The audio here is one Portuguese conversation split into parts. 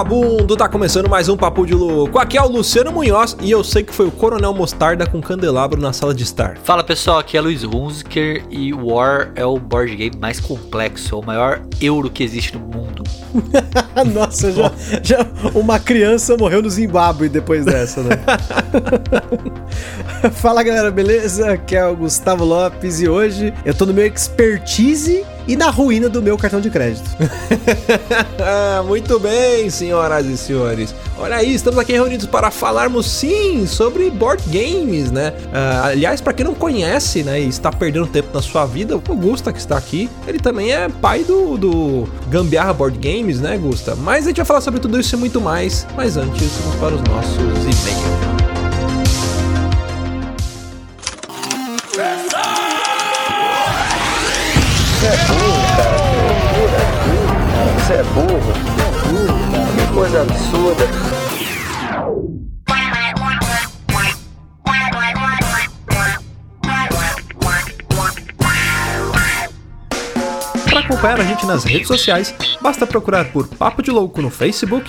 Vagabundo, tá começando mais um Papo de Louco. Aqui é o Luciano Munhoz e eu sei que foi o Coronel Mostarda com candelabro na sala de estar. Fala pessoal, aqui é Luiz Hunziker e War é o board game mais complexo, o maior euro que existe no mundo. Nossa, já, já uma criança morreu no Zimbábue depois dessa, né? Fala galera, beleza? Aqui é o Gustavo Lopes e hoje eu tô no meu expertise e na ruína do meu cartão de crédito. Muito bem, senhoras e senhores. Olha aí, estamos aqui reunidos para falarmos sim sobre board games, né? Uh, aliás, para quem não conhece, né, e está perdendo tempo na sua vida, o Gusta que está aqui, ele também é pai do, do Gambiarra Board Games, né, Gusta? Mas a gente vai falar sobre tudo isso e muito mais. Mas antes, vamos para os nossos e-mails. Você é burro. É burro, cara. Que coisa absurda. Para acompanhar a gente nas redes sociais, basta procurar por Papo de Louco no Facebook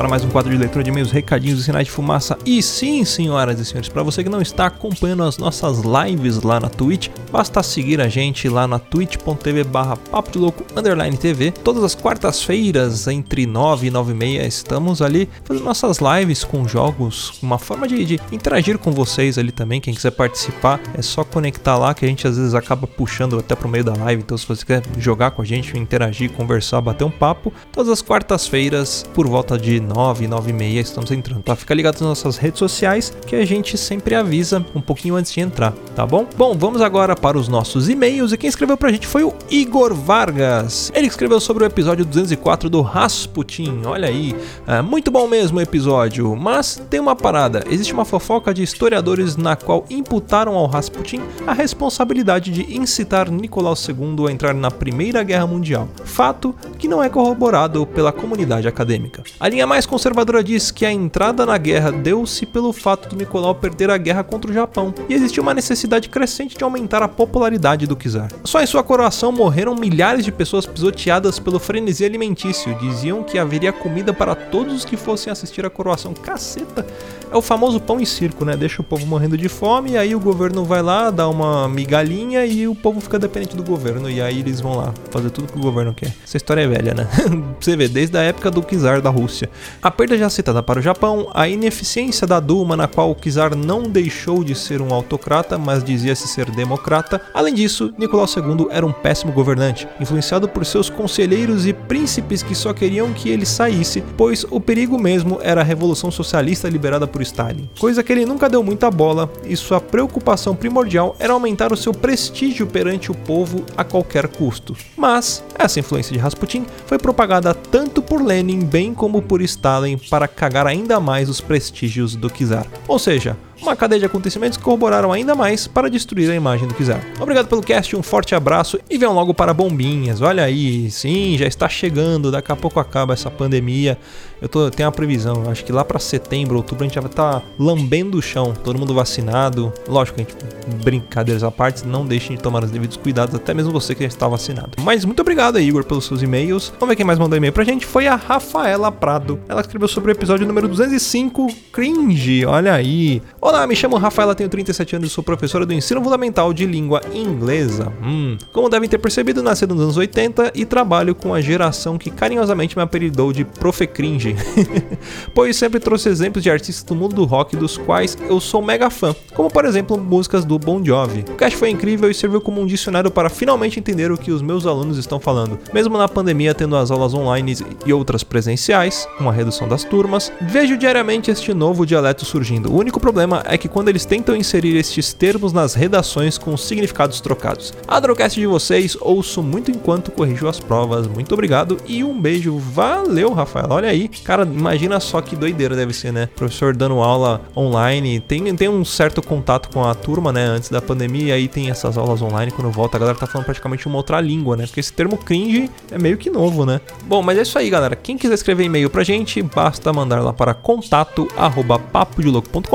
para mais um quadro de leitura de e-mails, recadinhos e sinais de fumaça. E sim, senhoras e senhores, para você que não está acompanhando as nossas lives lá na Twitch, basta seguir a gente lá na twitch.tv barra papo de louco underline TV. Todas as quartas-feiras, entre 9 e 9 e meia, estamos ali fazendo nossas lives com jogos, uma forma de, de interagir com vocês ali também. Quem quiser participar, é só conectar lá que a gente às vezes acaba puxando até pro meio da live. Então, se você quer jogar com a gente, interagir, conversar, bater um papo, todas as quartas quartas-feiras, por volta de 9, 9 e meia, estamos entrando, tá? Fica ligado nas nossas redes sociais que a gente sempre avisa um pouquinho antes de entrar, tá bom? Bom, vamos agora para os nossos e-mails e quem escreveu pra gente foi o Igor Vargas. Ele escreveu sobre o episódio 204 do Rasputin, olha aí, é muito bom mesmo o episódio, mas tem uma parada, existe uma fofoca de historiadores na qual imputaram ao Rasputin a responsabilidade de incitar Nicolau II a entrar na Primeira Guerra Mundial, fato que não é corroborado pela comunidade acadêmica. A linha mais conservadora diz que a entrada na guerra deu-se pelo fato do Nicolau perder a guerra contra o Japão e existia uma necessidade crescente de aumentar a popularidade do czar. Só em sua coroação morreram milhares de pessoas pisoteadas pelo frenesi alimentício. Diziam que haveria comida para todos os que fossem assistir a coroação. Caceta! É o famoso pão e circo, né? Deixa o povo morrendo de fome, e aí o governo vai lá, dá uma migalhinha e o povo fica dependente do governo. E aí eles vão lá fazer tudo que o governo quer. Essa história é velha, né? Você vê, desde a época do czar da Rússia. A perda já citada para o Japão, a ineficiência da Duma, na qual o czar não deixou de ser um autocrata, mas dizia-se ser democrata. Além disso, Nicolau II era um péssimo governante, influenciado por seus conselheiros e príncipes que só queriam que ele saísse, pois o perigo mesmo era a revolução socialista liberada por Stalin, coisa que ele nunca deu muita bola e sua preocupação primordial era aumentar o seu prestígio perante o povo a qualquer custo. Mas essa influência de Rasputin foi propagada tanto por Lenin bem como por Stalin para cagar ainda mais os prestígios do czar. Ou seja, uma cadeia de acontecimentos que corroboraram ainda mais para destruir a imagem do Kizar. Obrigado pelo cast, um forte abraço e venham logo para bombinhas. Olha aí, sim, já está chegando, daqui a pouco acaba essa pandemia. Eu tô, tenho uma previsão, acho que lá para setembro, outubro a gente já vai estar tá lambendo o chão, todo mundo vacinado. Lógico, a gente, brincadeiras à parte, não deixem de tomar os devidos cuidados, até mesmo você que já está vacinado. Mas muito obrigado aí, Igor, pelos seus e-mails. Vamos ver quem mais mandou e-mail pra gente. Foi a Rafaela Prado. Ela escreveu sobre o episódio número 205, Cringe. Olha aí. Me chamo Rafaela, tenho 37 anos e sou professora do ensino fundamental de língua inglesa. Hum. Como devem ter percebido, nasci nos anos 80 e trabalho com a geração que carinhosamente me apelidou de Profe Cringe pois sempre trouxe exemplos de artistas do mundo do rock dos quais eu sou mega fã, como por exemplo músicas do Bon Jovi. O cast foi incrível e serviu como um dicionário para finalmente entender o que os meus alunos estão falando. Mesmo na pandemia, tendo as aulas online e outras presenciais, com a redução das turmas, vejo diariamente este novo dialeto surgindo. O único problema é que quando eles tentam inserir estes termos nas redações com significados trocados. Adoro o cast de vocês, ouço muito enquanto corrijo as provas. Muito obrigado e um beijo. Valeu, Rafael. Olha aí, Cara, imagina só que doideira deve ser, né? Professor dando aula online, tem, tem um certo contato com a turma, né? Antes da pandemia, e aí tem essas aulas online. Quando volta, a galera tá falando praticamente uma outra língua, né? Porque esse termo cringe é meio que novo, né? Bom, mas é isso aí, galera. Quem quiser escrever e-mail pra gente, basta mandar lá para contato arroba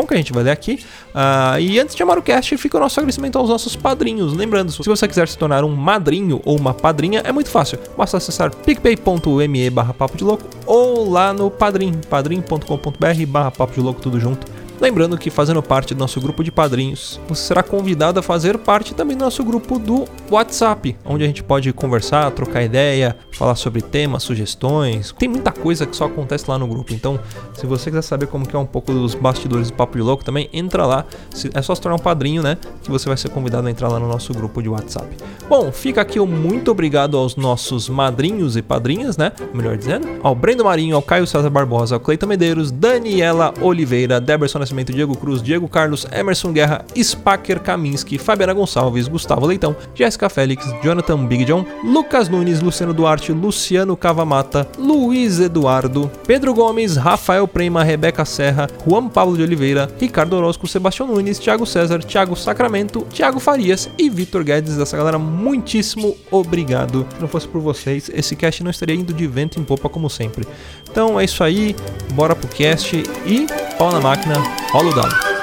que a gente vai ler aqui. Uh, e antes de chamar o cast, fica o nosso agradecimento aos nossos padrinhos. Lembrando, se você quiser se tornar um madrinho ou uma padrinha, é muito fácil. Basta acessar picpay.me barra papo de louco ou lá no Padrim, padrim.com.br barra papo de louco tudo junto. Lembrando que fazendo parte do nosso grupo de padrinhos, você será convidado a fazer parte também do nosso grupo do WhatsApp, onde a gente pode conversar, trocar ideia, falar sobre temas, sugestões. Tem muita coisa que só acontece lá no grupo. Então, se você quiser saber como que é um pouco dos bastidores do Papo de Louco, também entra lá. É só se tornar um padrinho, né? Que você vai ser convidado a entrar lá no nosso grupo de WhatsApp. Bom, fica aqui o muito obrigado aos nossos madrinhos e padrinhas, né? Melhor dizendo, ao Brendo Marinho, ao Caio César Barbosa, ao Cleiton Medeiros, Daniela Oliveira, Deberson Nascimento, Diego Cruz, Diego Carlos, Emerson Guerra, Spacker Kaminski, Fabiana Gonçalves, Gustavo Leitão, Jéssica Félix, Jonathan Big John, Lucas Nunes, Luciano Duarte, Luciano Cavamata, Luiz Eduardo, Pedro Gomes, Rafael Prema, Rebeca Serra, Juan Pablo de Oliveira, Ricardo Orozco, Sebastião Nunes, Thiago César, Thiago Sacramento, Thiago Farias e Vitor Guedes. Essa galera, muitíssimo obrigado. Se não fosse por vocês, esse cast não estaria indo de vento em popa como sempre. Então é isso aí, bora pro cast e pau na máquina, rola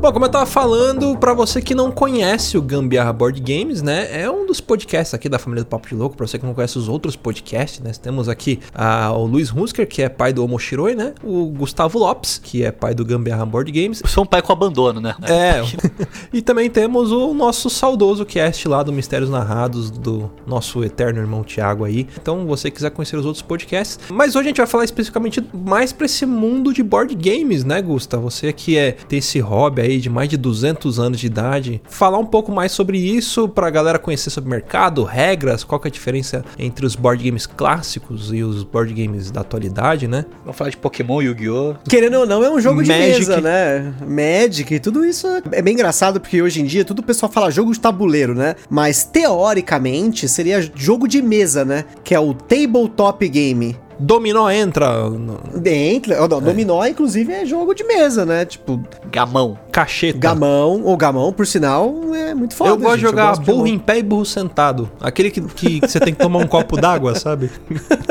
Bom, como eu tava falando, para você que não conhece o Gambiarra Board Games, né? É um dos podcasts aqui da família do Papo de Louco. Pra você que não conhece os outros podcasts, né? Temos aqui a, o Luiz Hunsker, que é pai do Omoshiroi, né? O Gustavo Lopes, que é pai do Gambiarra Board Games. Sou um pai com abandono, né? É. e também temos o nosso saudoso cast lá do Mistérios Narrados, do nosso eterno irmão Tiago aí. Então, você quiser conhecer os outros podcasts. Mas hoje a gente vai falar especificamente mais pra esse mundo de board games, né, Gusta? Você que é, tem esse hobby aí aí de mais de 200 anos de idade, falar um pouco mais sobre isso para a galera conhecer sobre mercado, regras, qual que é a diferença entre os board games clássicos e os board games da atualidade, né? Vamos falar de Pokémon, Yu-Gi-Oh! Querendo ou não, é um jogo de mesa, né? Magic, tudo isso é bem engraçado porque hoje em dia tudo o pessoal fala jogo de tabuleiro, né? Mas teoricamente seria jogo de mesa, né? Que é o tabletop game. Dominó entra. No... Entra. Não, é. Dominó, inclusive, é jogo de mesa, né? Tipo. Gamão. Cacheta. Gamão, ou gamão, por sinal, é muito foda. Eu gosto gente. de jogar burro de em pé e burro sentado. Aquele que, que você tem que tomar um copo d'água, sabe?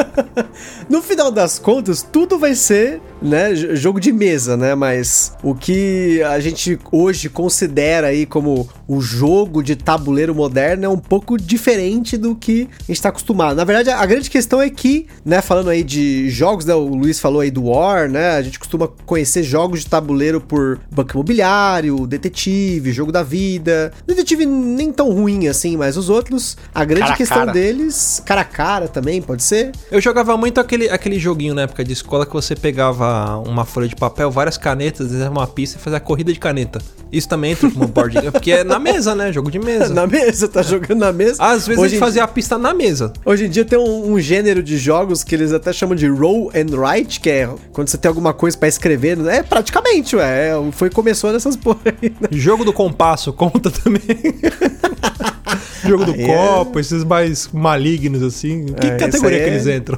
no final das contas, tudo vai ser, né, jogo de mesa, né? Mas o que a gente hoje considera aí como o jogo de tabuleiro moderno é um pouco diferente do que a gente está acostumado. Na verdade, a grande questão é que, né, falando aí de jogos, né? O Luiz falou aí do War, né? A gente costuma conhecer jogos de tabuleiro por banco imobiliário, detetive, jogo da vida. Detetive nem tão ruim assim, mas os outros, a grande cara questão cara. deles, cara a cara também, pode ser? Eu jogava muito aquele, aquele joguinho na época de escola que você pegava uma folha de papel, várias canetas, desenhava uma pista e fazia a corrida de caneta. Isso também entra como board game, porque é na mesa, né? Jogo de mesa. na mesa, tá jogando na mesa. Às vezes Hoje a gente fazia a pista na mesa. Hoje em dia tem um, um gênero de jogos que eles até chamam de roll and write, que é quando você tem alguma coisa para escrever. É praticamente, ué. Foi começou nessas porra aí. Né? Jogo do compasso conta também. Jogo do Aí é- copo, esses mais malignos assim. Que É, categoria que eles é- entram?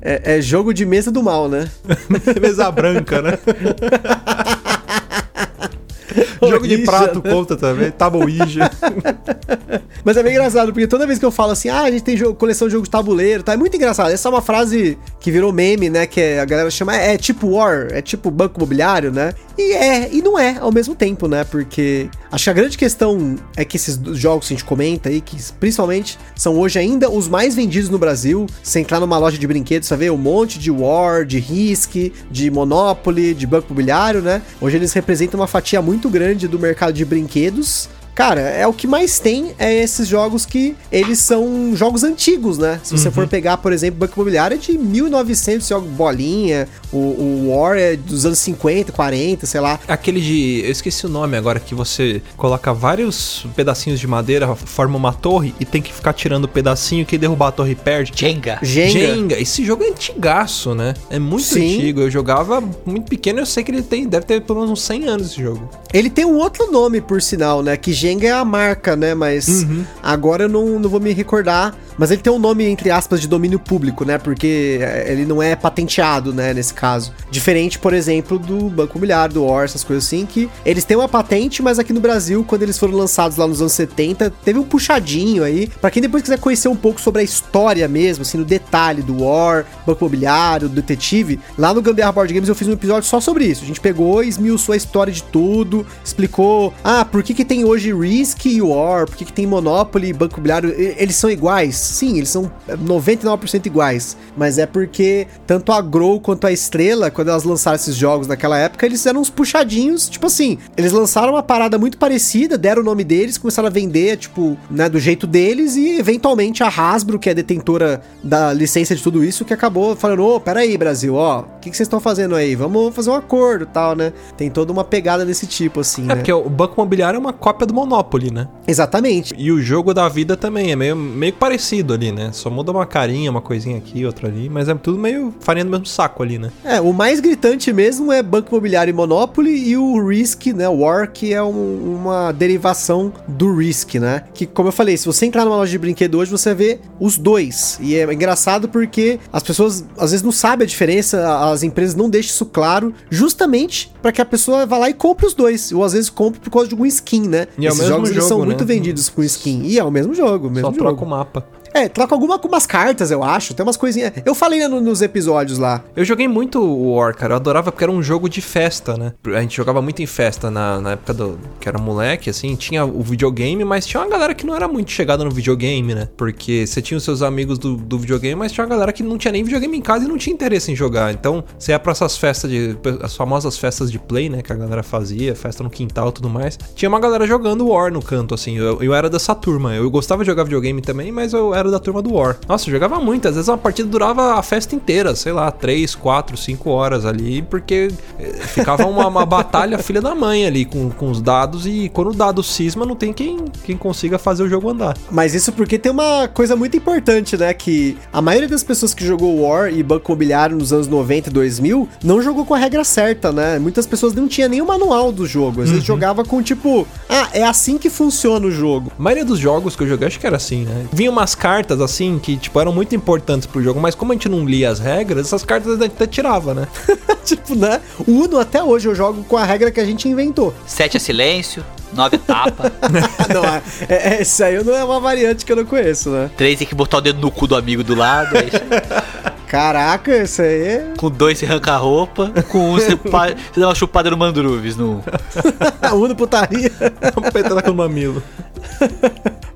É, é jogo de mesa do mal, né? Mesa branca, né? Jogo de prato conta também, Tabuija. Mas é bem engraçado, porque toda vez que eu falo assim, ah, a gente tem jogo- coleção de jogos de tabuleiro, tá? É muito engraçado. Essa é uma frase que virou meme, né? Que é- a galera chama, é tipo War, é tipo banco imobiliário, né? E é, e não é ao mesmo tempo, né? Porque acho que a grande questão é que esses jogos que a gente comenta aí, que principalmente são hoje ainda os mais vendidos no Brasil. Você entrar numa loja de brinquedos, você vê um monte de War, de Risk, de Monopoly, de banco imobiliário, né? Hoje eles representam uma fatia muito grande do mercado de brinquedos. Cara, é o que mais tem é esses jogos que eles são jogos antigos, né? Se você for pegar, por exemplo, Banco Imobiliário é de 1900, jogo bolinha, o, o War é dos anos 50, 40, sei lá. Aquele de. Eu esqueci o nome agora, que você coloca vários pedacinhos de madeira, forma uma torre e tem que ficar tirando o pedacinho que derrubar a torre perde. Jenga. Jenga. Jenga. Esse jogo é antigaço, né? É muito Sim. antigo. Eu jogava muito pequeno eu sei que ele tem, deve ter pelo menos uns 100 anos esse jogo. Ele tem um outro nome, por sinal, né? Que Jenga é a marca, né? Mas agora eu não, não vou me recordar. Mas ele tem um nome, entre aspas, de domínio público, né? Porque é, ele não é patenteado, né? Nesse caso. Diferente, por exemplo, do Banco Imobiliário, do OR, essas coisas assim, que eles têm uma patente, mas aqui no Brasil, quando eles foram lançados lá nos anos 70, teve um puxadinho aí. Pra quem depois quiser conhecer um pouco sobre a história mesmo, assim, no detalhe do War, Banco Imobiliário, do Detetive, lá no Gambiarra Board Games eu fiz um episódio só sobre isso. A gente pegou e esmiuçou a história de tudo, explicou, ah, por que que tem hoje Risk e War, por que que tem Monopoly e Banco Imobiliário, eles são iguais? Sim, eles são 99% iguais, mas é porque tanto a Grow quanto a Estrela, quando elas lançaram esses jogos naquela época, eles eram uns puxadinhos, tipo assim, eles lançaram uma parada muito parecida, deram o nome deles, começaram a vender, tipo, né, do jeito deles e eventualmente a Hasbro, que é detentora da licença de tudo isso, que acabou falando, ô, peraí, Brasil, ó, o que, que vocês estão fazendo aí? Vamos fazer um acordo e tal, né? Tem toda uma pegada desse tipo, assim, É né? porque o Banco Imobiliário é uma cópia do Monopoly, né? Exatamente. E o jogo da vida também é meio, meio parecido ali, né? Só muda uma carinha, uma coisinha aqui, outra ali, mas é tudo meio farinha do mesmo saco ali, né? É, o mais gritante mesmo é Banco Imobiliário e Monopoly e o Risk, né? O War, que é um- uma derivação do Risk, né? Que, como eu falei, se você entrar numa loja de brinquedo hoje, você vê os dois. E é engraçado porque as pessoas às vezes não sabem a diferença, as empresas não deixam isso claro, justamente para que a pessoa vá lá e compre os dois. Ou às vezes compre por causa de algum skin, né? E é o Esses mesmo jogos eles jogo, são né? muito vendidos com skin. E é o mesmo jogo, o mesmo Só jogo. troca o mapa. É, troca alguma com umas cartas, eu acho. Tem umas coisinhas. Eu falei no- nos episódios lá. Eu joguei muito o War, cara. Eu adorava porque era um jogo de festa, né? A gente jogava muito em festa na, na época do. que era moleque, assim. Tinha o videogame, mas tinha uma galera que não era muito chegada no videogame, né? Porque você tinha os seus amigos do, do videogame, mas tinha uma galera que não tinha nem videogame em casa e não tinha interesse em jogar. Então, você ia pra essas festas de. as famosas festas de play, né? Que a galera fazia, festa no quintal e tudo mais. Tinha uma galera jogando War no canto, assim. Eu, eu era dessa turma. Eu gostava de jogar videogame também, mas eu era da turma do War. Nossa, jogava muito. Às vezes uma partida durava a festa inteira, sei lá, 3, 4, 5 horas ali, porque eh, ficava uma, uma batalha filha da mãe ali com, com os dados e quando o dado cisma, não tem quem, quem consiga fazer o jogo andar. Mas isso porque tem uma coisa muito importante, né? Que a maioria das pessoas que jogou War e Banco Imobiliário nos anos 90 e 2000 não jogou com a regra certa, né? Muitas pessoas não tinham nem o manual do jogo. Às vezes jogava com tipo, ah, é assim que funciona o jogo. A maioria dos jogos que eu joguei, acho que era assim, né? Vinha umas cartas assim que, tipo, eram muito importantes pro jogo, mas como a gente não lia as regras, essas cartas a gente até tirava, né? tipo, né? O Uno até hoje eu jogo com a regra que a gente inventou. Sete é silêncio, nove é tapa, não, é, é, esse aí não é uma variante que eu não conheço, né? três tem que botar o dedo no cu do amigo do lado, é isso aí. Caraca, isso aí é. com dois você arranca a roupa, com um você, pa- você dá uma chupada no Mandruves. No... Uno putaria. Uma petraca no mamilo.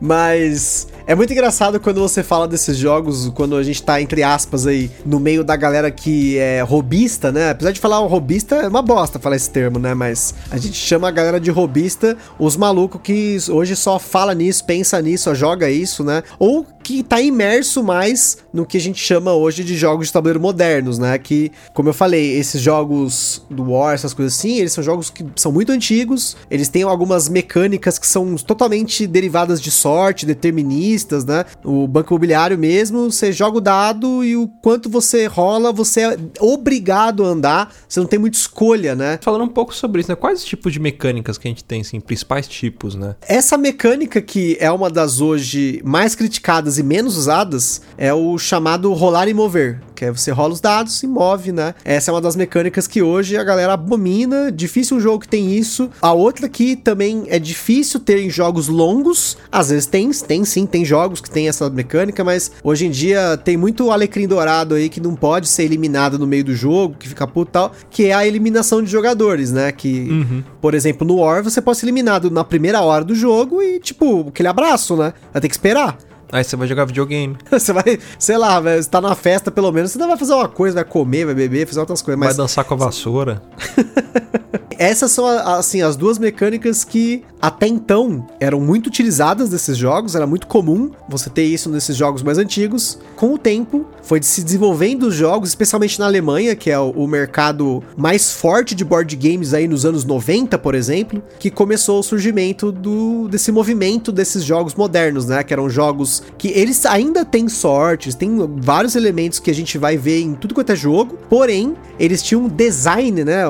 Mas é muito engraçado quando você fala desses jogos, quando a gente tá, entre aspas, aí, no meio da galera que é robista, né? Apesar de falar o robista, é uma bosta falar esse termo, né? Mas a gente chama a galera de robista, os malucos que hoje só fala nisso, pensa nisso, só joga isso, né? Ou que tá imerso mais no que a gente chama hoje de jogos de tabuleiro modernos, né? Que, como eu falei, esses jogos do War, essas coisas assim, eles são jogos que são muito antigos, eles têm algumas mecânicas que são totalmente derivadas de sorte, deterministas, né? O banco imobiliário mesmo, você joga o dado e o quanto você rola, você é obrigado a andar, você não tem muita escolha, né? Falando um pouco sobre isso, né? Quais os tipos de mecânicas que a gente tem, assim, principais tipos, né? Essa mecânica que é uma das hoje mais criticadas e menos usadas é o chamado rolar e mover, que é você rola os dados e move, né? Essa é uma das mecânicas que hoje a galera abomina, difícil um jogo que tem isso. A outra que também é difícil ter em jogos longos, às vezes tem, tem sim, tem jogos que tem essa mecânica, mas hoje em dia tem muito alecrim dourado aí que não pode ser eliminado no meio do jogo, que fica puto e tal, que é a eliminação de jogadores, né? Que, Uhum. por exemplo, no War você pode ser eliminado na primeira hora do jogo e, tipo, aquele abraço, né? Vai ter que esperar. Aí você vai jogar videogame, Você vai, sei lá, vai, você tá na festa pelo menos, você ainda vai fazer uma coisa, vai comer, vai beber, fazer outras coisas. vai Mas dançar com a vassoura. essas são, assim, as duas mecânicas que até então eram muito utilizadas nesses jogos, era muito comum você ter isso nesses jogos mais antigos. Com o tempo, foi se desenvolvendo os jogos, especialmente na Alemanha, que é o, o mercado mais forte de board games aí nos anos 90, por exemplo, que começou o surgimento do, desse movimento desses jogos modernos, né? Que eram jogos que eles ainda têm sortes, tem vários elementos que a gente vai ver em tudo quanto é jogo, porém, eles tinham um design, né?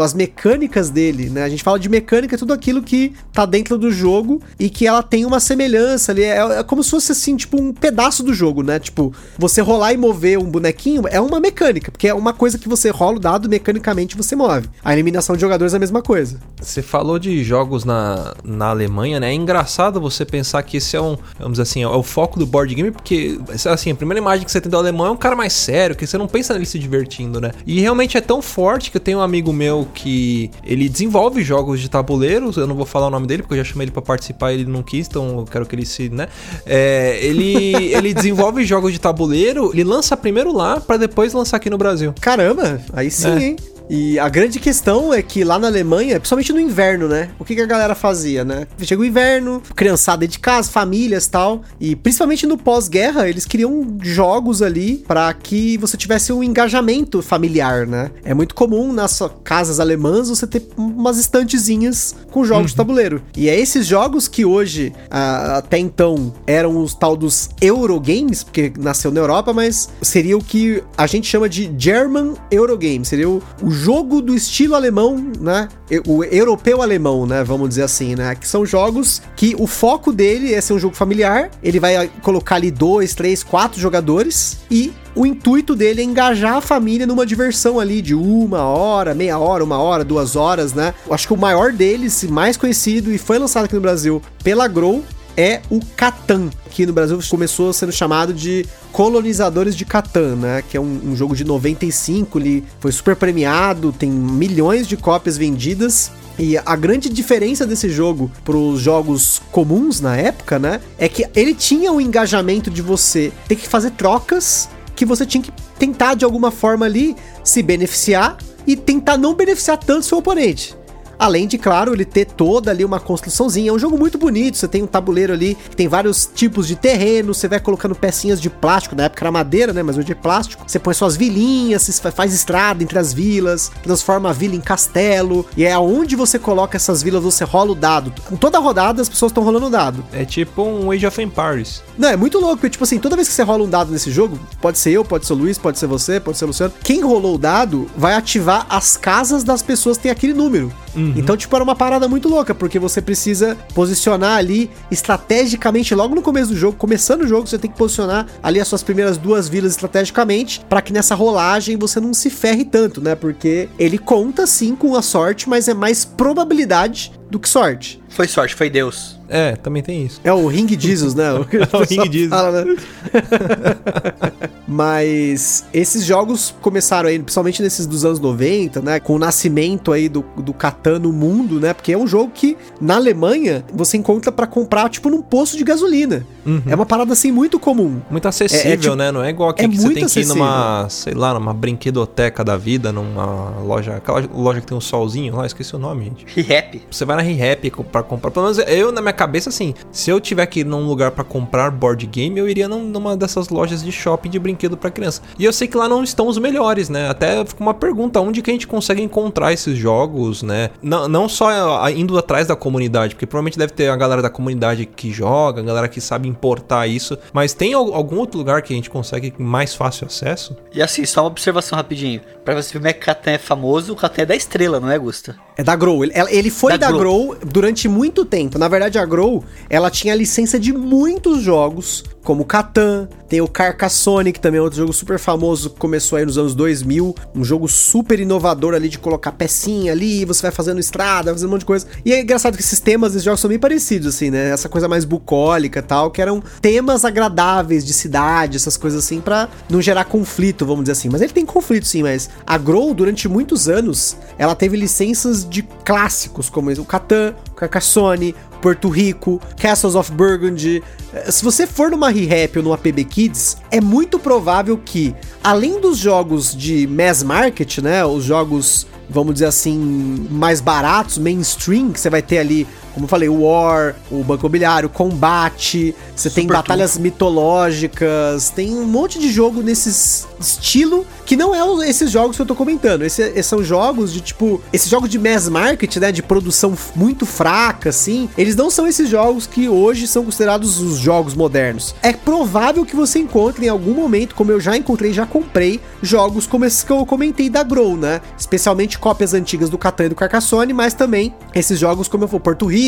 as mecânicas dele, né? A gente fala de mecânica, tudo aquilo que tá dentro do jogo e que ela tem uma semelhança ali. É, é como se fosse assim, tipo, um pedaço do jogo, né? Tipo, você rolar e mover um bonequinho é uma mecânica, porque é uma coisa que você rola o dado, mecanicamente você move. A eliminação de jogadores é a mesma coisa. Você falou de jogos na, na Alemanha, né? É engraçado você pensar que esse é um, vamos dizer assim, é o foco do board game, porque, assim, a primeira imagem que você tem do alemão é um cara mais sério, que você não pensa nele se divertindo, né? E realmente é tão forte que eu tenho um amigo meu que ele desenvolve jogos de tabuleiros, eu não vou falar o nome dele, porque eu já chamei ele pra participar e ele não quis, então eu quero que ele se, né? É, ele, ele desenvolve jogos de tabuleiro, ele lança primeiro lá, pra depois lançar aqui no Brasil. Caramba, aí sim, É. hein? E a grande questão é que lá na Alemanha, principalmente no inverno, né? O que, que a galera fazia, né? Chega o inverno, criançada de casa, famílias tal. E principalmente no pós-guerra, eles criam jogos ali para que você tivesse um engajamento familiar, né? É muito comum nas casas alemãs você ter umas estantezinhas com jogos de tabuleiro. E é esses jogos que hoje, até então, eram os tal dos Eurogames, porque nasceu na Europa, mas seria o que a gente chama de German Eurogame. Seria o, o jogo do estilo alemão, né? O europeu alemão, né? Vamos dizer assim, né? Que são jogos que o foco dele é ser um jogo familiar. Ele vai ah, colocar ali dois, três, quatro jogadores e o intuito dele é engajar a família numa diversão ali de uma hora, meia hora, uma hora, duas horas, né? Eu acho que o maior deles, mais conhecido e foi lançado aqui no Brasil pela Grow, é o Catan, que no Brasil começou sendo chamado de Colonizadores de Catan, né? Que é um, um jogo de 95, ele foi super premiado, tem milhões de cópias vendidas. E a grande diferença desse jogo para os jogos comuns na época, né? É que ele tinha o engajamento de você ter que fazer trocas que você tinha que tentar de alguma forma ali se beneficiar e tentar não beneficiar tanto seu oponente. Além de, claro, ele ter toda ali uma construçãozinha. É um jogo muito bonito. Você tem um tabuleiro ali que tem vários tipos de terreno. Você vai colocando pecinhas de plástico. Na época era madeira, né? Mas hoje é plástico. Você põe suas vilinhas, faz estrada entre as vilas, transforma a vila em castelo. E é aonde você coloca essas vilas, você rola o dado. Em toda rodada as pessoas estão rolando o dado. É tipo um Age of Empires. Não, é muito louco, porque, tipo assim, toda vez que você rola um dado nesse jogo, pode ser eu, pode ser o Luiz, pode ser você, pode ser o Luciano, quem rolou o dado vai ativar as casas das pessoas que tem aquele número. Então, tipo, era uma parada muito louca, porque você precisa posicionar ali estrategicamente, logo no começo do jogo, começando o jogo, você tem que posicionar ali as suas primeiras duas vilas estrategicamente, para que nessa rolagem você não se ferre tanto, né? Porque ele conta sim com a sorte, mas é mais probabilidade do que sorte. Foi sorte, foi Deus. É, também tem isso. É o Ring Jesus, né? O, que o Ring Jesus. fala, né? Mas esses jogos começaram aí, principalmente nesses dos anos 90, né? Com o nascimento aí do, do Catan no mundo, né? Porque é um jogo que na Alemanha você encontra pra comprar, tipo, num posto de gasolina. É uma parada assim muito comum. Muito acessível, É, é tipo- né? Não é igual aqui é que você tem que ir acessível. numa, sei lá, numa brinquedoteca da vida, numa loja, aquela loja que tem um solzinho lá, esqueci o nome, gente. Rap. Você vai na na ReHap pra comprar. Pelo menos eu, na minha cabeça, assim, se eu tiver que ir num lugar para comprar board game, eu iria numa dessas lojas de shopping de brinquedo para criança. E eu sei que lá não estão os melhores, né? Até fica uma pergunta, onde que a gente consegue encontrar esses jogos, né? Não, não só indo atrás da comunidade, porque provavelmente deve ter a galera da comunidade que joga, a galera que sabe importar isso, mas tem algum outro lugar que a gente consegue mais fácil acesso? E assim, só uma observação rapidinho. Pra você ver como é que Catan é famoso, o Catan é da estrela, não é, Gusta? É da Grow. Ele, ele foi da, da Grow. Grow durante muito tempo. Na verdade, a Grow, ela tinha licença de muitos jogos, como Catan, tem o Carcassonne, que também é outro jogo super famoso, começou aí nos anos 2000, um jogo super inovador ali de colocar pecinha ali, você vai fazendo estrada, vai fazendo um monte de coisa. E é engraçado que esses temas desses jogos são bem parecidos, assim, né? Essa coisa mais bucólica e tal, que eram temas agradáveis de cidade, essas coisas assim, para não gerar conflito, vamos dizer assim. Mas ele tem conflito sim, mas a Grow, durante muitos anos, ela teve licenças de clássicos, como o Catan, o Carcassonne, Porto Rico, Castles of Burgundy. Eh, se você for numa ReHap ou numa PB Kids, é muito provável que, além dos jogos de mass market, né, os jogos, vamos dizer assim, mais baratos, mainstream, que você vai ter ali como eu falei, o War, o Banco Imobiliário, Combate, você tem batalhas mitológicas, tem um monte de jogo nesse estilo que não é esses jogos que eu tô comentando. Esse, esses são jogos de tipo. Esses jogos de mass market, né? De produção muito fraca, assim. Eles não são esses jogos que hoje são considerados os jogos modernos. É provável que você encontre em algum momento, como eu já encontrei, já comprei, jogos como esses que eu comentei da Grow, né? Especialmente cópias antigas do Catan e do Carcassonne, mas também esses jogos, como eu for, Porto Rico,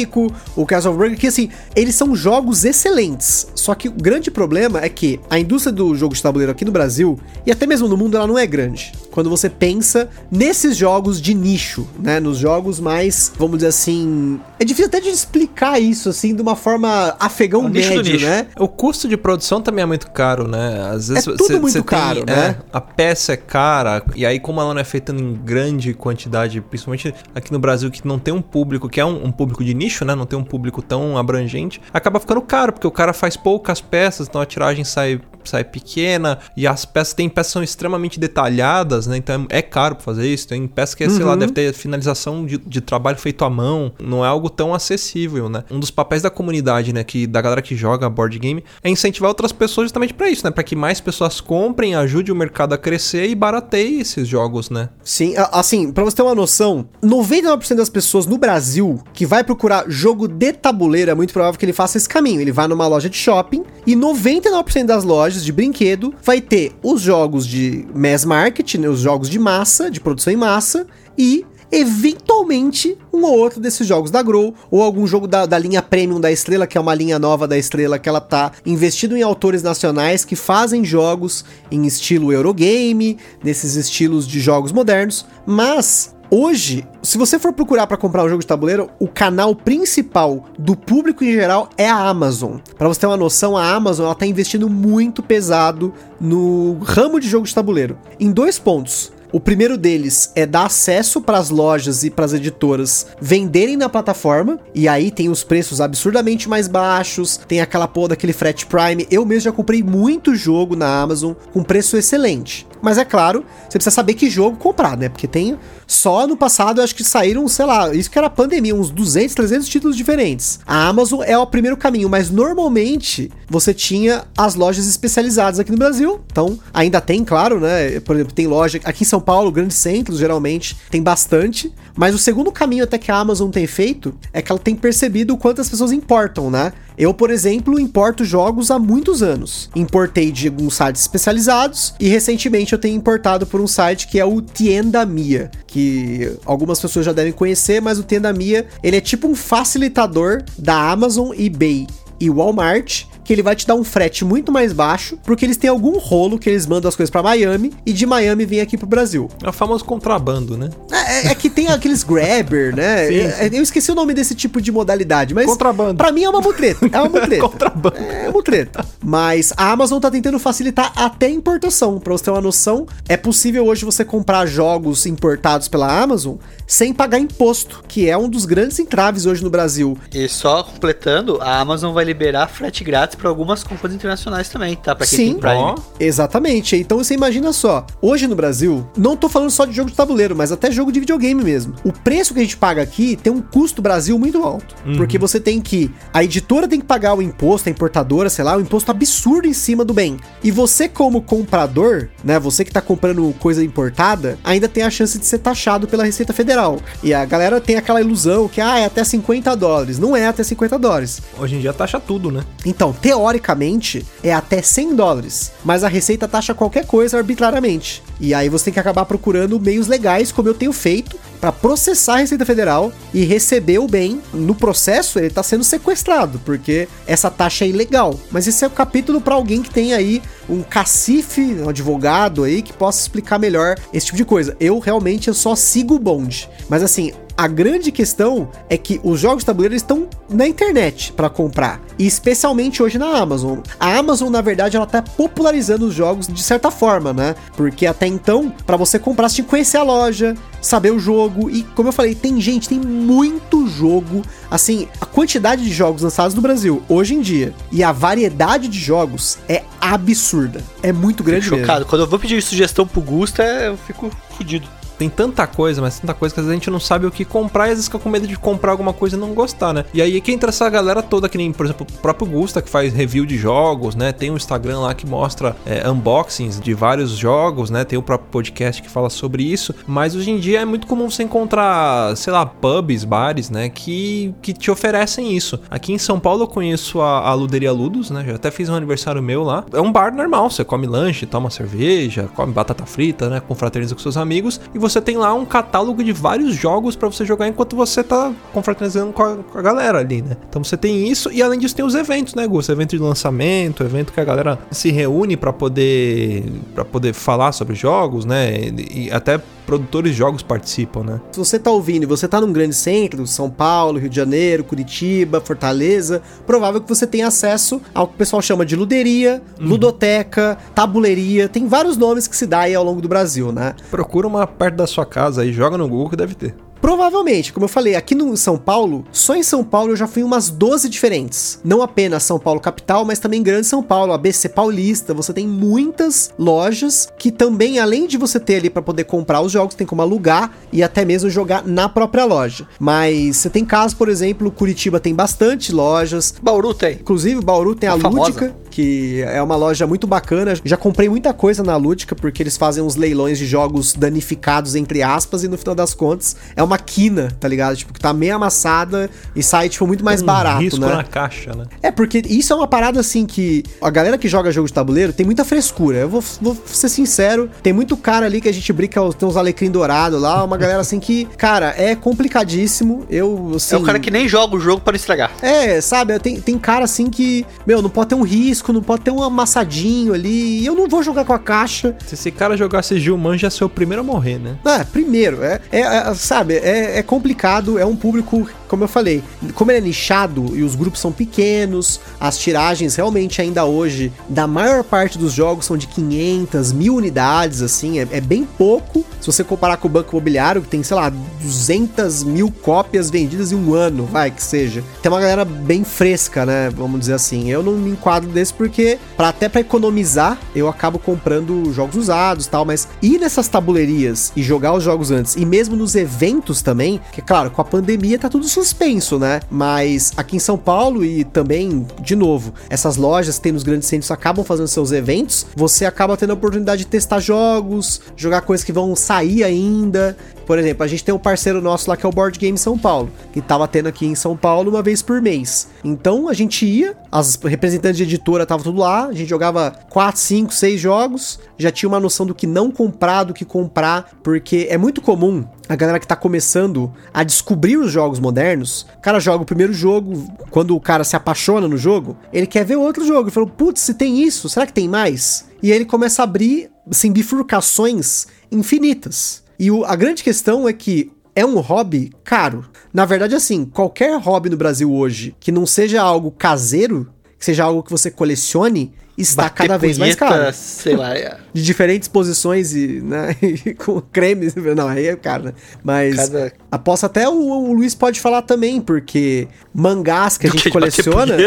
o Castle of Burger, que assim, eles são jogos excelentes. Só que o grande problema é que a indústria do jogo de tabuleiro aqui no Brasil, e até mesmo no mundo, ela não é grande. Quando você pensa nesses jogos de nicho, né? Nos jogos mais, vamos dizer assim. É difícil até de explicar isso, assim, de uma forma afegão é médio, né? O custo de produção também é muito caro, né? Às vezes é tudo cê, muito cê caro, tem, né? É, a peça é cara, e aí, como ela não é feita em grande quantidade, principalmente aqui no Brasil, que não tem um público, que é um, um público de nicho, né? Não tem um público tão abrangente, acaba ficando caro, porque o cara faz poucas peças, então a tiragem sai sai pequena e as peças tem peças são extremamente detalhadas, né? Então é caro pra fazer isso. Tem peças que, uhum. sei lá, uhum. deve ter finalização de, de, trabalho feito à mão. Não é algo tão acessível, né? Um dos papéis da comunidade, né? Que, da galera que joga board game é incentivar outras pessoas justamente para isso, né? Para que mais pessoas comprem, ajude o mercado a crescer e barateie esses jogos, né? Sim, assim, para você ter uma noção, 99% das pessoas no Brasil que vai procurar jogo de tabuleiro é muito provável que ele faça esse caminho. Ele vai numa loja de shopping e 99% das lojas de brinquedo vai ter os jogos de mass market, né, os jogos de massa, de produção em massa, e eventualmente um ou outro desses jogos da Grow, ou algum jogo da, da linha Premium da Estrela, que é uma linha nova da Estrela que ela tá investindo em autores nacionais que fazem jogos em estilo Eurogame, nesses estilos de jogos modernos, mas Hoje, se você for procurar para comprar um jogo de tabuleiro, o canal principal do público em geral é a Amazon. Para você ter uma noção, a Amazon ela tá investindo muito pesado no ramo de jogo de tabuleiro. Em dois pontos. O primeiro deles é dar acesso para as lojas e para as editoras venderem na plataforma, e aí tem os preços absurdamente mais baixos, tem aquela porra daquele frete Prime. Eu mesmo já comprei muito jogo na Amazon com preço excelente. Mas é claro, você precisa saber que jogo comprar, né? Porque tem só no passado, acho que saíram, sei lá, isso que era pandemia, uns 200, 300 títulos diferentes. A Amazon é o primeiro caminho, mas normalmente você tinha as lojas especializadas aqui no Brasil. Então, ainda tem, claro, né? Por exemplo, tem loja aqui em São Paulo, grandes centros, geralmente, tem bastante. Mas o segundo caminho até que a Amazon tem feito é que ela tem percebido o quanto as pessoas importam, né? Eu, por exemplo, importo jogos há muitos anos. Importei de alguns sites especializados e recentemente eu tenho importado por um site que é o Tienda Mia, que algumas pessoas já devem conhecer, mas o Tienda Mia, ele é tipo um facilitador da Amazon, eBay e Walmart que ele vai te dar um frete muito mais baixo, porque eles têm algum rolo que eles mandam as coisas para Miami e de Miami vem aqui pro Brasil. É o famoso contrabando, né? É, é, é que tem aqueles grabber, né? Sim, sim. Eu esqueci o nome desse tipo de modalidade, mas. Contrabando. Pra mim é uma mutreta. É uma mutreta. contrabando. É mutreta. Mas a Amazon tá tentando facilitar até a importação. Pra você ter uma noção, é possível hoje você comprar jogos importados pela Amazon sem pagar imposto, que é um dos grandes entraves hoje no Brasil. E só completando, a Amazon vai liberar frete grátis grátis para algumas compras internacionais também, tá? Pra quem Sim. tem Prime. Exatamente. Então você imagina só, hoje no Brasil, não tô falando só de jogo de tabuleiro, mas até jogo de videogame mesmo. O preço que a gente paga aqui tem um custo Brasil muito alto. Porque você tem que. A editora tem que pagar o imposto, a importadora, sei lá, um imposto absurdo em cima do bem. E você, como comprador, né? Você que tá comprando coisa importada, ainda tem a chance de ser taxado pela Receita Federal. E a galera tem aquela ilusão que, ah, é até 50 dólares. Não é até 50 dólares. hoje em dia taxa tudo, né? Então, teoricamente, é até 100 dólares, mas a Receita taxa qualquer coisa arbitrariamente. E aí você tem que acabar procurando meios legais, como eu tenho feito, para processar a Receita Federal e receber o bem. No processo, ele tá sendo sequestrado, porque essa taxa é ilegal. Mas esse é o capítulo para alguém que tem aí um cacife, um advogado aí, que possa explicar melhor esse tipo de coisa. Eu realmente eu só sigo o bonde. Mas assim, a grande questão é que os jogos de tabuleiro estão na internet para comprar, e especialmente hoje na Amazon. A Amazon, na verdade, ela tá popularizando os jogos de certa forma, né? Porque até então, para você comprar, você tinha que conhecer a loja, saber o jogo, e como eu falei, tem gente, tem muito jogo. Assim, a quantidade de jogos lançados no Brasil hoje em dia e a variedade de jogos é absurda. É muito grande Fico mesmo. chocado. Quando eu vou pedir sugestão pro Gusta, eu fico fudido. Tem tanta coisa, mas tanta coisa que às vezes a gente não sabe o que comprar e às vezes fica com medo de comprar alguma coisa e não gostar, né? E aí que entra essa galera toda, que nem, por exemplo, o próprio Gusta, que faz review de jogos, né? Tem um Instagram lá que mostra é, unboxings de vários jogos, né? Tem o próprio podcast que fala sobre isso. Mas hoje em dia é muito comum você encontrar, sei lá, pubs, bares, né? Que, que te oferecem isso. Aqui em São Paulo eu conheço a, a Luderia Ludos, né? Já até fiz um aniversário meu lá. É um bar normal, você come lanche, toma cerveja, come batata frita, né? Confraterniza com seus amigos. E você tem lá um catálogo de vários jogos pra você jogar enquanto você tá confraternizando com a, com a galera ali, né? Então você tem isso e além disso tem os eventos, né, Gus? Evento de lançamento, evento que a galera se reúne pra poder para poder falar sobre jogos, né? E, e até produtores de jogos participam, né? Se você tá ouvindo e você tá num grande centro, São Paulo, Rio de Janeiro, Curitiba, Fortaleza, provável que você tenha acesso ao que o pessoal chama de luderia, ludoteca, tabuleiria, tem vários nomes que se dá aí ao longo do Brasil, né? Procura uma perto da sua casa aí, joga no Google que deve ter. Provavelmente, como eu falei, aqui no São Paulo, só em São Paulo eu já fui em umas 12 diferentes. Não apenas São Paulo capital, mas também Grande São Paulo, ABC Paulista. Você tem muitas lojas que também, além de você ter ali para poder comprar os jogos, tem como alugar e até mesmo jogar na própria loja. Mas você tem casos, por exemplo, Curitiba tem bastante lojas. Bauru tem. Inclusive, Bauru tem a, A famosa. Lúdica, que é uma loja muito bacana. Já comprei muita coisa na Lúdica, porque eles fazem uns leilões de jogos danificados, entre aspas, e no final das contas é uma quina, tá ligado? Tipo, que tá meio amassada e sai, tipo, muito mais Um barato, risco né? na caixa, né? É, porque isso é uma parada assim que a galera que joga jogo de tabuleiro tem muita frescura. Eu vou, vou ser sincero, tem muito cara ali que a gente brinca, tem uns alecrim dourado lá, uma galera assim que, cara, é complicadíssimo. Eu, assim, É o cara que nem joga o jogo para estragar. é, sabe, tem, tem cara assim que, meu, não pode ter um risco, não pode ter um amassadinho ali, e eu não vou jogar com a caixa. Se esse cara jogasse Gilman, já ser o primeiro a morrer, né? Ah, primeiro, é, é, é, sabe, é, é complicado, é um público, como eu falei, como ele é nichado e os grupos são pequenos, as tiragens realmente ainda hoje, da maior parte dos jogos são de 500, mil unidades, assim, é, é bem pouco, se você comparar com o Banco Imobiliário, que tem, sei lá, 200 mil cópias vendidas em um ano, vai, que seja. Tem uma galera bem fresca, né, vamos dizer assim. Eu não me enquadro desse porque, pra, até pra economizar, eu acabo comprando jogos usados tal, mas ir nessas tabuleirias e jogar os jogos antes, e mesmo nos eventos também, que claro, com a pandemia tá tudo suspenso, né? Mas aqui em São Paulo e também, de novo, essas lojas que tem nos grandes centros acabam fazendo seus eventos, você acaba tendo a oportunidade de testar jogos, jogar coisas que vão sair ainda. Por exemplo, a gente tem um parceiro nosso lá que é o Board Game São Paulo, que tava tendo aqui em São Paulo uma vez por mês. Então a gente ia, as representantes de editora estavam tudo lá, a gente jogava 4, 5, 6 jogos, já tinha uma noção do que não comprar, do que comprar, porque é muito comum a galera que tá começando a descobrir os jogos modernos, o cara joga o primeiro jogo, quando o cara se apaixona no jogo, ele quer ver outro jogo, ele falou, putz, se tem isso, será que tem mais? E ele começa a abrir, assim, bifurcações infinitas. E o- a grande questão é que é um hobby caro. Na verdade, assim, qualquer hobby no Brasil hoje que não seja algo caseiro, que seja algo que você colecione, está Bater cada vez mais punheta, caro. Sei lá, é, De diferentes posições e, né, e com cremes. Não, aí é caro, né? Mas cada aposto até o, o Luiz pode falar também, porque mangás que a gente que coleciona.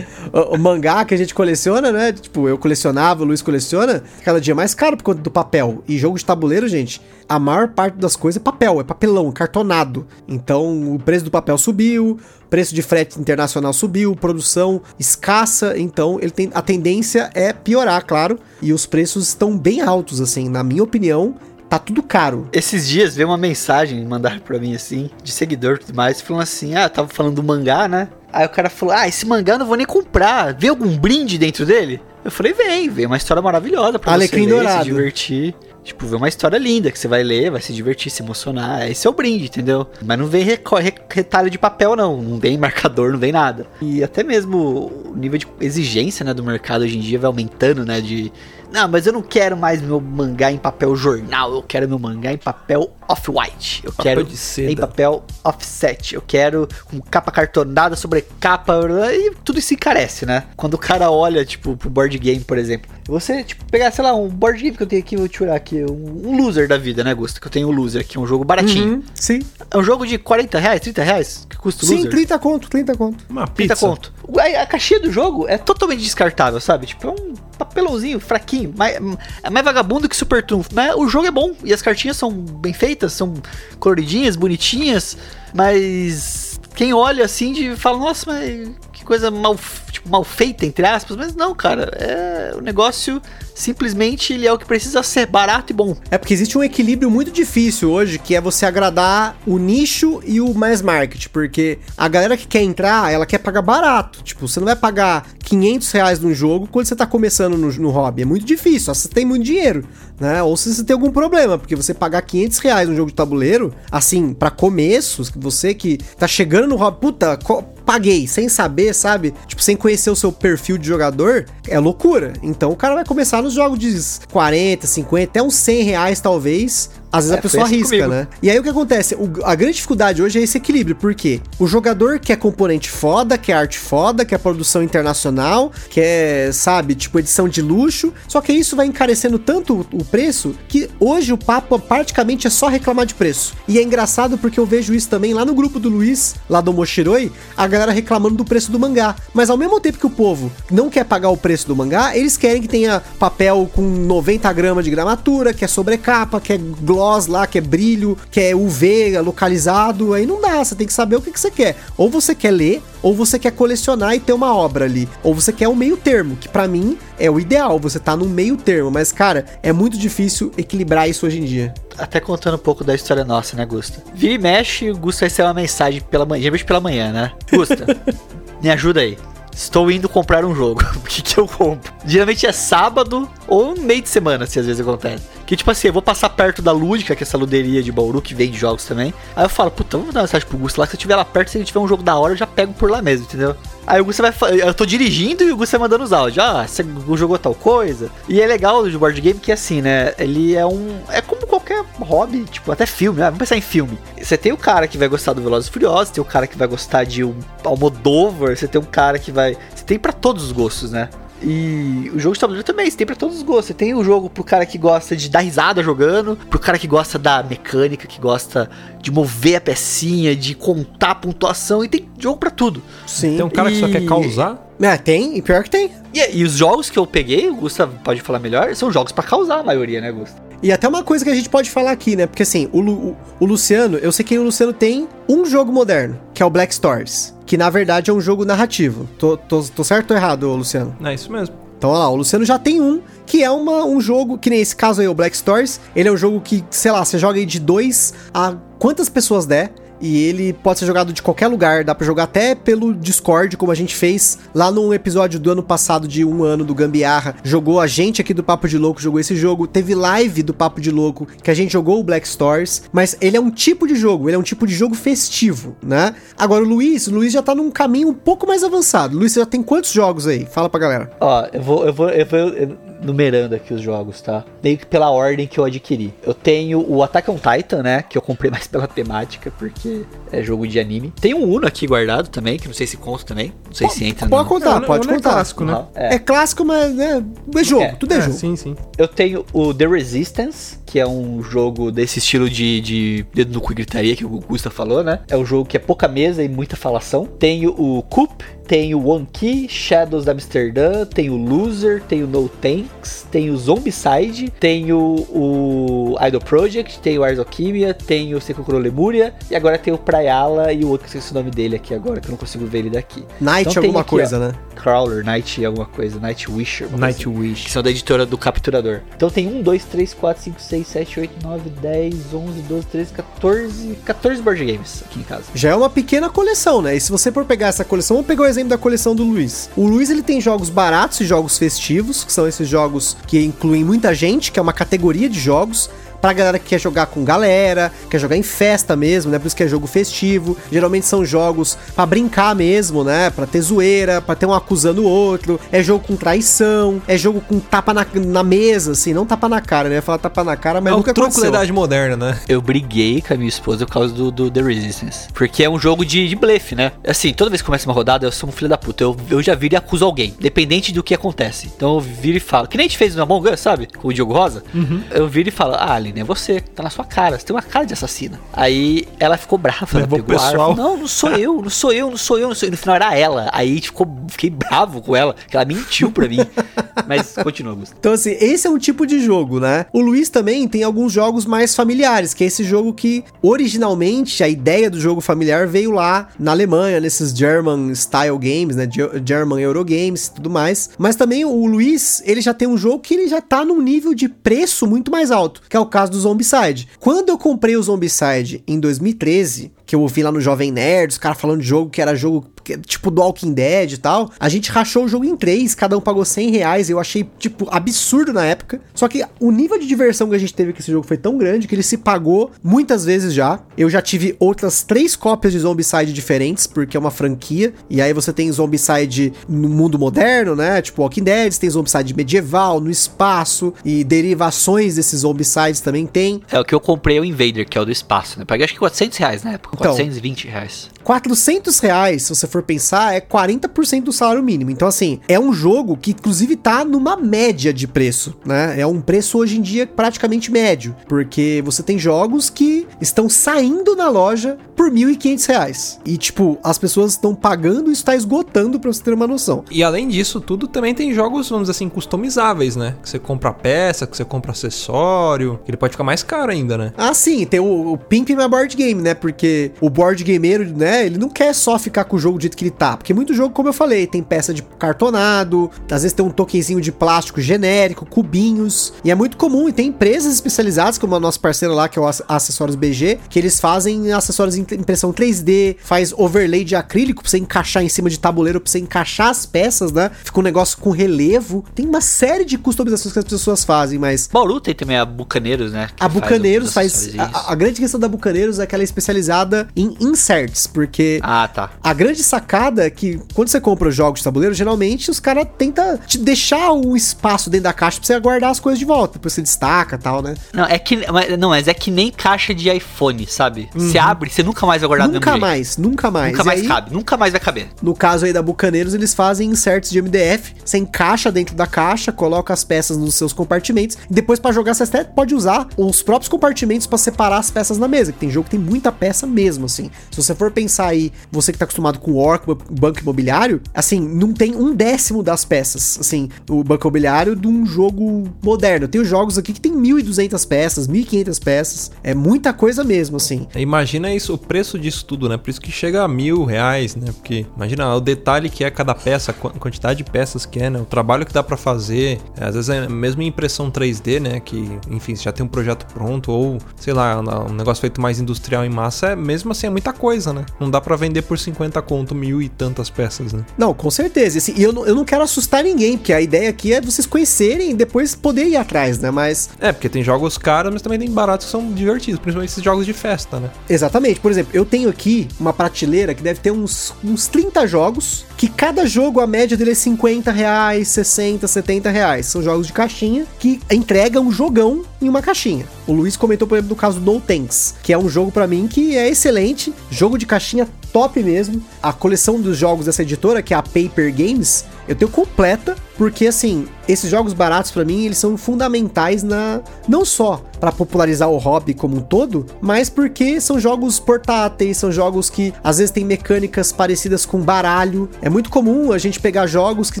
o mangá que a gente coleciona, né? Tipo, eu colecionava, o Luiz coleciona, cada dia mais caro por conta do papel. E jogo de tabuleiro, gente, a maior parte das coisas é papel, é papelão, cartonado. Então o preço do papel subiu, preço de frete internacional subiu, produção escassa, então ele tem a tendência é piorar, claro, e os preços estão bem altos assim, na minha opinião, tá tudo caro. Esses dias veio uma mensagem mandar pra mim assim, de seguidor e tudo mais, falando assim: ah, tava falando do mangá, né? Aí o cara falou: ah, esse mangá eu não vou nem comprar. Vê algum brinde dentro dele? Eu falei: vem, vem uma história maravilhosa pra Alecrim você ler, dourado. se divertir. Tipo, vê uma história linda que você vai ler, vai se divertir, se emocionar. Esse é o brinde, entendeu? Mas não vem retalho de papel, não. Não vem marcador, não vem nada. E até mesmo o nível de exigência né, do mercado hoje em dia vai aumentando, né? De. Não, mas eu não quero mais meu mangá em papel jornal. Eu quero meu mangá em papel off-white. Eu Papel quero de seda. em papel offset. Eu quero com capa cartonada sobre capa. E tudo isso encarece, né? Quando o cara olha, tipo, pro board game, por exemplo. Você, tipo, pegar, sei lá, um board game que eu tenho aqui, vou tirar aqui, um, um loser da vida, né, Gusto? Que eu tenho o loser aqui, um jogo baratinho. Uhum, sim. É um jogo de 40 reais, 30 reais que custa o Sim, loser. 30 conto, 30 conto. Uma 30 pizza. conto. A, a caixinha do jogo é totalmente descartável, sabe? Tipo, é um papelãozinho fraquinho, mais, é mais vagabundo que Super Trunfo. Mas o jogo é bom e as cartinhas são bem feitas, são coloridinhas, bonitinhas, mas quem olha assim de fala, nossa, mas que coisa mal, tipo, mal feita, entre aspas. Mas não, cara, é o negócio simplesmente ele é o que precisa ser barato e bom. É porque existe um equilíbrio muito difícil hoje, que é você agradar o nicho e o mass market, porque a galera que quer entrar, ela quer pagar barato. Tipo, você não vai pagar 500 reais num jogo quando você tá começando no, no hobby. É muito difícil, só se você tem muito dinheiro, né? Ou se você tem algum problema, porque você pagar 500 reais num jogo de tabuleiro, assim, pra começos, você que tá chegando no hobby, puta, paguei, sem saber, sabe? Tipo, sem conhecer o seu perfil de jogador, é loucura. Então o cara vai começar nos jogos de 40, 50, até uns 100 reais talvez. Às vezes É, a pessoa arrisca, comigo. né? E aí o que acontece? O- a grande dificuldade hoje é esse equilíbrio, porque o jogador quer componente foda, quer arte foda, quer produção internacional, quer, sabe, tipo edição de luxo, só que isso vai encarecendo tanto o preço que hoje o papo praticamente é só reclamar de preço. E é engraçado porque eu vejo isso também lá no grupo do Luiz, lá do Moshiroi, a galera reclamando do preço do mangá. Mas ao mesmo tempo que o povo não quer pagar o preço do mangá, eles querem que tenha papel com 90 gramas de gramatura, que é sobrecapa, que é gloss lá, que é brilho, que é UV localizado. Aí não dá, você tem que saber o que, que você quer. Ou você quer ler, ou você quer colecionar e ter uma obra ali. Ou você quer um meio termo, que pra mim é o ideal, você tá no meio termo. Mas, cara, é muito difícil equilibrar isso hoje em dia. Até contando um pouco da história nossa, né, Gusta? Vira e mexe, o Gusta recebe uma mensagem pela manhã, geralmente pela manhã, né? Gusta, me ajuda aí. Estou indo comprar um jogo. O que, que eu compro? Geralmente é sábado ou meio de semana, se às vezes acontece. Que tipo assim, eu vou passar perto da Lúdica, que é essa luderia de Bauru que vende jogos também. Aí eu falo, puta, vamos dar uma mensagem pro Gusta lá, que se eu tiver lá perto, se ele tiver um jogo da hora, eu já pego por lá mesmo, entendeu? Aí o Gusta vai Eu tô dirigindo e o Gusta vai mandando os áudios. Ah, você jogou tal coisa. E é legal do board game que assim, né? Ele é um. É como qualquer hobby, tipo, até filme. Ah, vamos pensar em filme. Você tem o cara que vai gostar do Velozes e Furiosos, tem o cara que vai gostar de um Almodóvar, você tem um cara que vai. Você tem pra todos os gostos, né? E o jogo de tabuleiro também, você tem pra todos os gostos. Você tem o jogo pro cara que gosta de dar risada jogando, pro cara que gosta da mecânica, que gosta de mover a pecinha, de contar a pontuação, e tem jogo pra tudo. Sim. Tem um cara que só E- quer causar. É, tem, e pior que tem. E, e os jogos que eu peguei, o Gustavo pode falar melhor, são jogos pra causar a maioria, né, Gustavo? E até uma coisa que a gente pode falar aqui, né? Porque assim, o, Lu- o, o Luciano, eu sei que o Luciano tem um jogo moderno, que é o Black Stories. Que na verdade é um jogo narrativo. Tô, tô, tô certo ou errado, Luciano? É isso mesmo. Então, olha lá, o Luciano já tem um, que é uma, um jogo, que nem esse caso aí, o Black Stories. Ele é um jogo que, sei lá, você joga aí de 2 a quantas pessoas der. E ele pode ser jogado de qualquer lugar, dá pra jogar até pelo Discord, como a gente fez lá num episódio do ano passado, de um ano do Gambiarra. Jogou a gente aqui do Papo de Louco, jogou esse jogo. Teve live do Papo de Louco, que a gente jogou o Black Stories. Mas ele é um tipo de jogo, ele é um tipo de jogo festivo, né? Agora o Luiz, o Luiz já tá num caminho um pouco mais avançado. Luiz, você já tem quantos jogos aí? Fala pra galera. Ó, eu vou, eu vou, eu vou, eu- numerando aqui os jogos, tá? Meio que pela ordem que eu adquiri. Eu tenho o Attack on Titan, né? Que eu comprei mais pela temática, porque é jogo de anime. Tem um Uno aqui guardado também, que não sei se conta também. Não sei se entra Pode no... contar, Não, pode não é contar. clássico, né? É. É clássico, mas né, é jogo, É. tudo é, É, jogo. sim, sim. Eu tenho o The Resistance, que é um jogo desse estilo de, de dedo no cu e gritaria que o Gusta falou, né? É um jogo que é pouca mesa e muita falação. Tenho o Coop, tenho o One Key, Shadows da Amsterdã, tenho o Loser, tenho o No Tanks, tenho o Zombicide, tenho o Idol Project, tenho o Ars Alchemia, tenho o Sekukuro Lemuria e agora tenho o Prayala e o outro que eu esqueci o nome dele aqui agora, que eu não consigo ver ele daqui. Night Então tem alguma aqui, coisa, ó, né? Crawler, Night alguma coisa, Night Wisher. alguma coisa assim que Nightwish. são da editora do Capturador. Então tem 1, 2, 3, 4, 5, 6, 7, 8, 9, 10, 11, 12, 13, 14, 14 board games aqui em casa. Já é uma pequena coleção, né? E se você for pegar essa coleção, vamos pegar o exemplo da coleção do Luiz. O Luiz ele tem jogos baratos e jogos festivos, que são esses jogos que incluem muita gente, que é uma categoria de jogos. Pra galera que quer jogar com galera, quer jogar em festa mesmo, né? Por isso que é jogo festivo. Geralmente são jogos pra brincar mesmo, né? Pra ter zoeira, pra ter um acusando o outro. É jogo com traição, é jogo com tapa na, na mesa, assim, não tapa na cara, né? Falar tapa na cara, mas É o nunca truco da aconteceu. idade moderna, né? Eu briguei com a minha esposa por causa do, do The Resistance. Porque é um jogo de, de blefe, né? Assim, toda vez que começa uma rodada, eu sou um filho da puta. Eu, eu já viro e acuso alguém, dependente do que acontece. Então eu viro e falo. Que nem a gente fez no Among Us, sabe? Com o Diogo Rosa. Eu viro e falo: Ah, Aline, é você. Tá na sua cara. Você tem uma cara de assassina. Aí ela ficou brava. Ela Levou pegou arma, pessoal. falou, Não, não sou eu, não sou eu, não sou eu, não sou eu. No final era ela. Aí ficou, fiquei bravo com ela, que ela mentiu pra mim. Mas continua, Augusto. Então, assim, esse é um tipo de jogo, né? O Luiz também tem alguns jogos mais familiares, que é esse jogo que, originalmente, a ideia do jogo familiar veio lá na Alemanha, nesses German Style Games, né? Ge- German Eurogames e tudo mais. Mas também o Luiz, ele já tem um jogo que ele já tá num nível de preço muito mais alto, que é o caso do Zombicide. Quando eu comprei o Zombicide em 2013, que eu ouvi lá no Jovem Nerd, os caras falando de jogo que era jogo tipo do Walking Dead e tal. A gente rachou o jogo em três, cada um pagou 100 reais. Eu achei, tipo, absurdo na época. Só que o nível de diversão que a gente teve com esse jogo foi tão grande que ele se pagou muitas vezes já. Eu já tive outras três cópias de Zombicide diferentes, porque é uma franquia. E aí você tem Zombicide no mundo moderno, né? Tipo Walking Dead, você tem Zombicide medieval, no espaço. E derivações desses Zombicides também tem. É o que eu comprei é o Invader, que é o do espaço, né? Paguei acho que 400 reais na época. Então. 420 reais. 400 reais, se você for pensar, é 40% do salário mínimo. Então, assim, é um jogo que, inclusive, tá numa média de preço, né? É um preço hoje em dia praticamente médio, porque você tem jogos que estão saindo na loja por 1.500 reais. E, tipo, as pessoas estão pagando e isso tá esgotando pra você ter uma noção. E além disso, tudo também tem jogos, vamos dizer assim, customizáveis, né? Que você compra peça, que você compra acessório, que ele pode ficar mais caro ainda, né? Ah, sim, tem o, o Pimp My Board Game, né? Porque o board gameiro, né? Ele não quer só ficar com o jogo do jeito que ele tá. Porque muito jogo, como eu falei, tem peça de cartonado, às vezes tem um tokenzinho de plástico genérico, cubinhos. E é muito comum. E tem empresas especializadas, como a nossa parceira lá, que é o Ac- Acessórios BG, que eles fazem acessórios em impressão 3D, faz overlay de acrílico pra você encaixar em cima de tabuleiro, pra você encaixar as peças, né? Fica um negócio com relevo. Tem uma série de customizações que as pessoas fazem, mas Bauru tem também a Bucaneiros, né? a Bucaneiros os faz. acessórios. A, a grande questão da Bucaneiros é que ela é especializada em inserts, porque. Ah, tá. A grande sacada é que quando você compra os jogos de tabuleiro, geralmente os caras tentam te deixar o espaço dentro da caixa pra você guardar as coisas de volta. Depois você destaca e tal, né? Não, é que, não, mas é que nem caixa de iPhone, sabe? Você abre, você nunca mais vai guardar Uhum. nunca mesmo jeito. mais, nunca mais. Nunca E mais aí, cabe, nunca mais vai caber. No caso aí da Bucaneiros, eles fazem inserts de MDF. Você encaixa dentro da caixa, coloca as peças nos seus compartimentos. E depois, pra jogar, você até pode usar os próprios compartimentos pra separar as peças na mesa. Que tem jogo que tem muita peça mesmo, assim. Se você for pensar aí, você que tá acostumado com Orc, banco imobiliário, assim, não tem um décimo das peças. Assim, o banco imobiliário de um jogo moderno. Tenho jogos aqui que tem 1.200 peças, 1.500 peças. É muita coisa mesmo, assim. Imagina isso, o preço disso tudo, né? Por isso que chega a mil reais, né? Porque imagina o detalhe que é cada peça, a quan- quantidade de peças que é, né? O trabalho que dá pra fazer. É, Às vezes é mesmo impressão 3D, né? Que, enfim, você já tem um projeto pronto, ou sei lá, um negócio feito mais industrial em massa, é mesmo assim é muita coisa, né? Não dá pra vender por 50 conto mil e tantas peças, né? Não, com certeza. Assim, e eu, não- eu não quero assustar ninguém, porque a ideia aqui é vocês conhecerem e depois poder ir atrás, né? Mas É, porque tem jogos caros, mas também tem baratos que são divertidos, principalmente esses jogos de festa, né? Exatamente. Por exemplo, eu tenho aqui uma prateleira que deve ter uns, uns 30 jogos, que cada jogo, a média dele é 50 reais, 60, 70 reais. São jogos de caixinha que entregam um jogão em uma caixinha. O Luiz comentou, por exemplo, do caso do No Tanks, que é um jogo pra mim que é excelente, jogo de caixinha top mesmo. A coleção dos jogos dessa editora, que é a Paper Games, eu tenho completa, porque assim, esses jogos baratos pra mim, eles são fundamentais na não só pra popularizar o hobby como um todo, mas porque são jogos portáteis, são jogos que às vezes têm mecânicas parecidas com baralho. É muito comum a gente pegar jogos que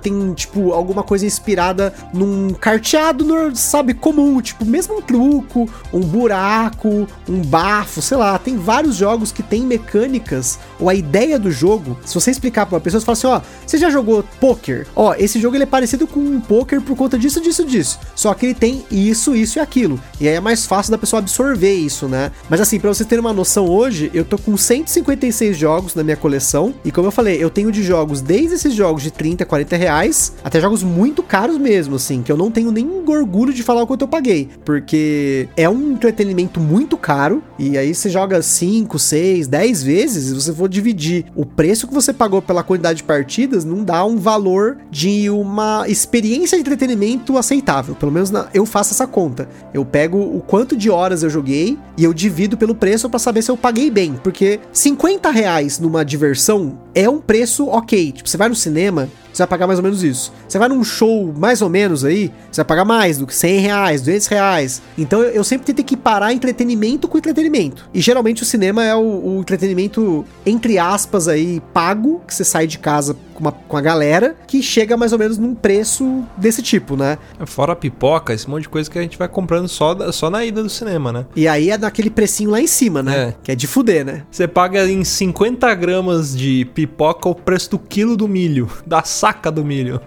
tem tipo alguma coisa inspirada num carteado, sabe, comum, tipo mesmo um truco, um buraco, um bafo, sei lá, tem vários jogos que tem mecânicas ou a ideia do jogo. Se você explicar pra uma pessoa, você fala assim, ó, você já jogou poker? Ó, esse jogo ele é parecido com um poker por conta disso, disso, disso. Só que ele tem isso, isso e aquilo. E aí é mais fácil da pessoa absorver isso, né? Mas assim, pra vocês terem uma noção hoje, eu tô com 156 jogos na minha coleção. E como eu falei, eu tenho de jogos desde esses jogos de 30, 40 reais, até jogos muito caros mesmo, assim, que eu não tenho nem orgulho de falar o quanto eu paguei. Porque é um entretenimento muito caro. E aí você joga 5, 6, 10 vezes, e você for dividir o preço que você pagou pela quantidade de partidas, não dá um valor de uma experiência de entretenimento aceitável. Pelo menos na- eu faço essa conta. Eu pego o quanto de horas eu joguei e eu divido pelo preço pra saber se eu paguei bem. Porque 50 reais numa diversão é um preço ok. Tipo, você vai no cinema, você vai pagar mais ou menos isso. Você vai num show mais ou menos aí, você vai pagar mais do que 100 reais, 200 reais. Então eu, eu sempre tentei equiparar entretenimento com entretenimento. E geralmente o cinema é o, o entretenimento, entre aspas, aí, pago, que você sai de casa com, uma, com a galera, que chega mais ou menos num preço desse tipo, né? Fora a pipoca, esse monte de coisa que a gente vai comprando só, da- só na ida do cinema, né? E aí é naquele precinho lá em cima, né? É. Que é de fuder, né? Você paga em 50 gramas de pipoca o preço do quilo do milho, da saca do milho.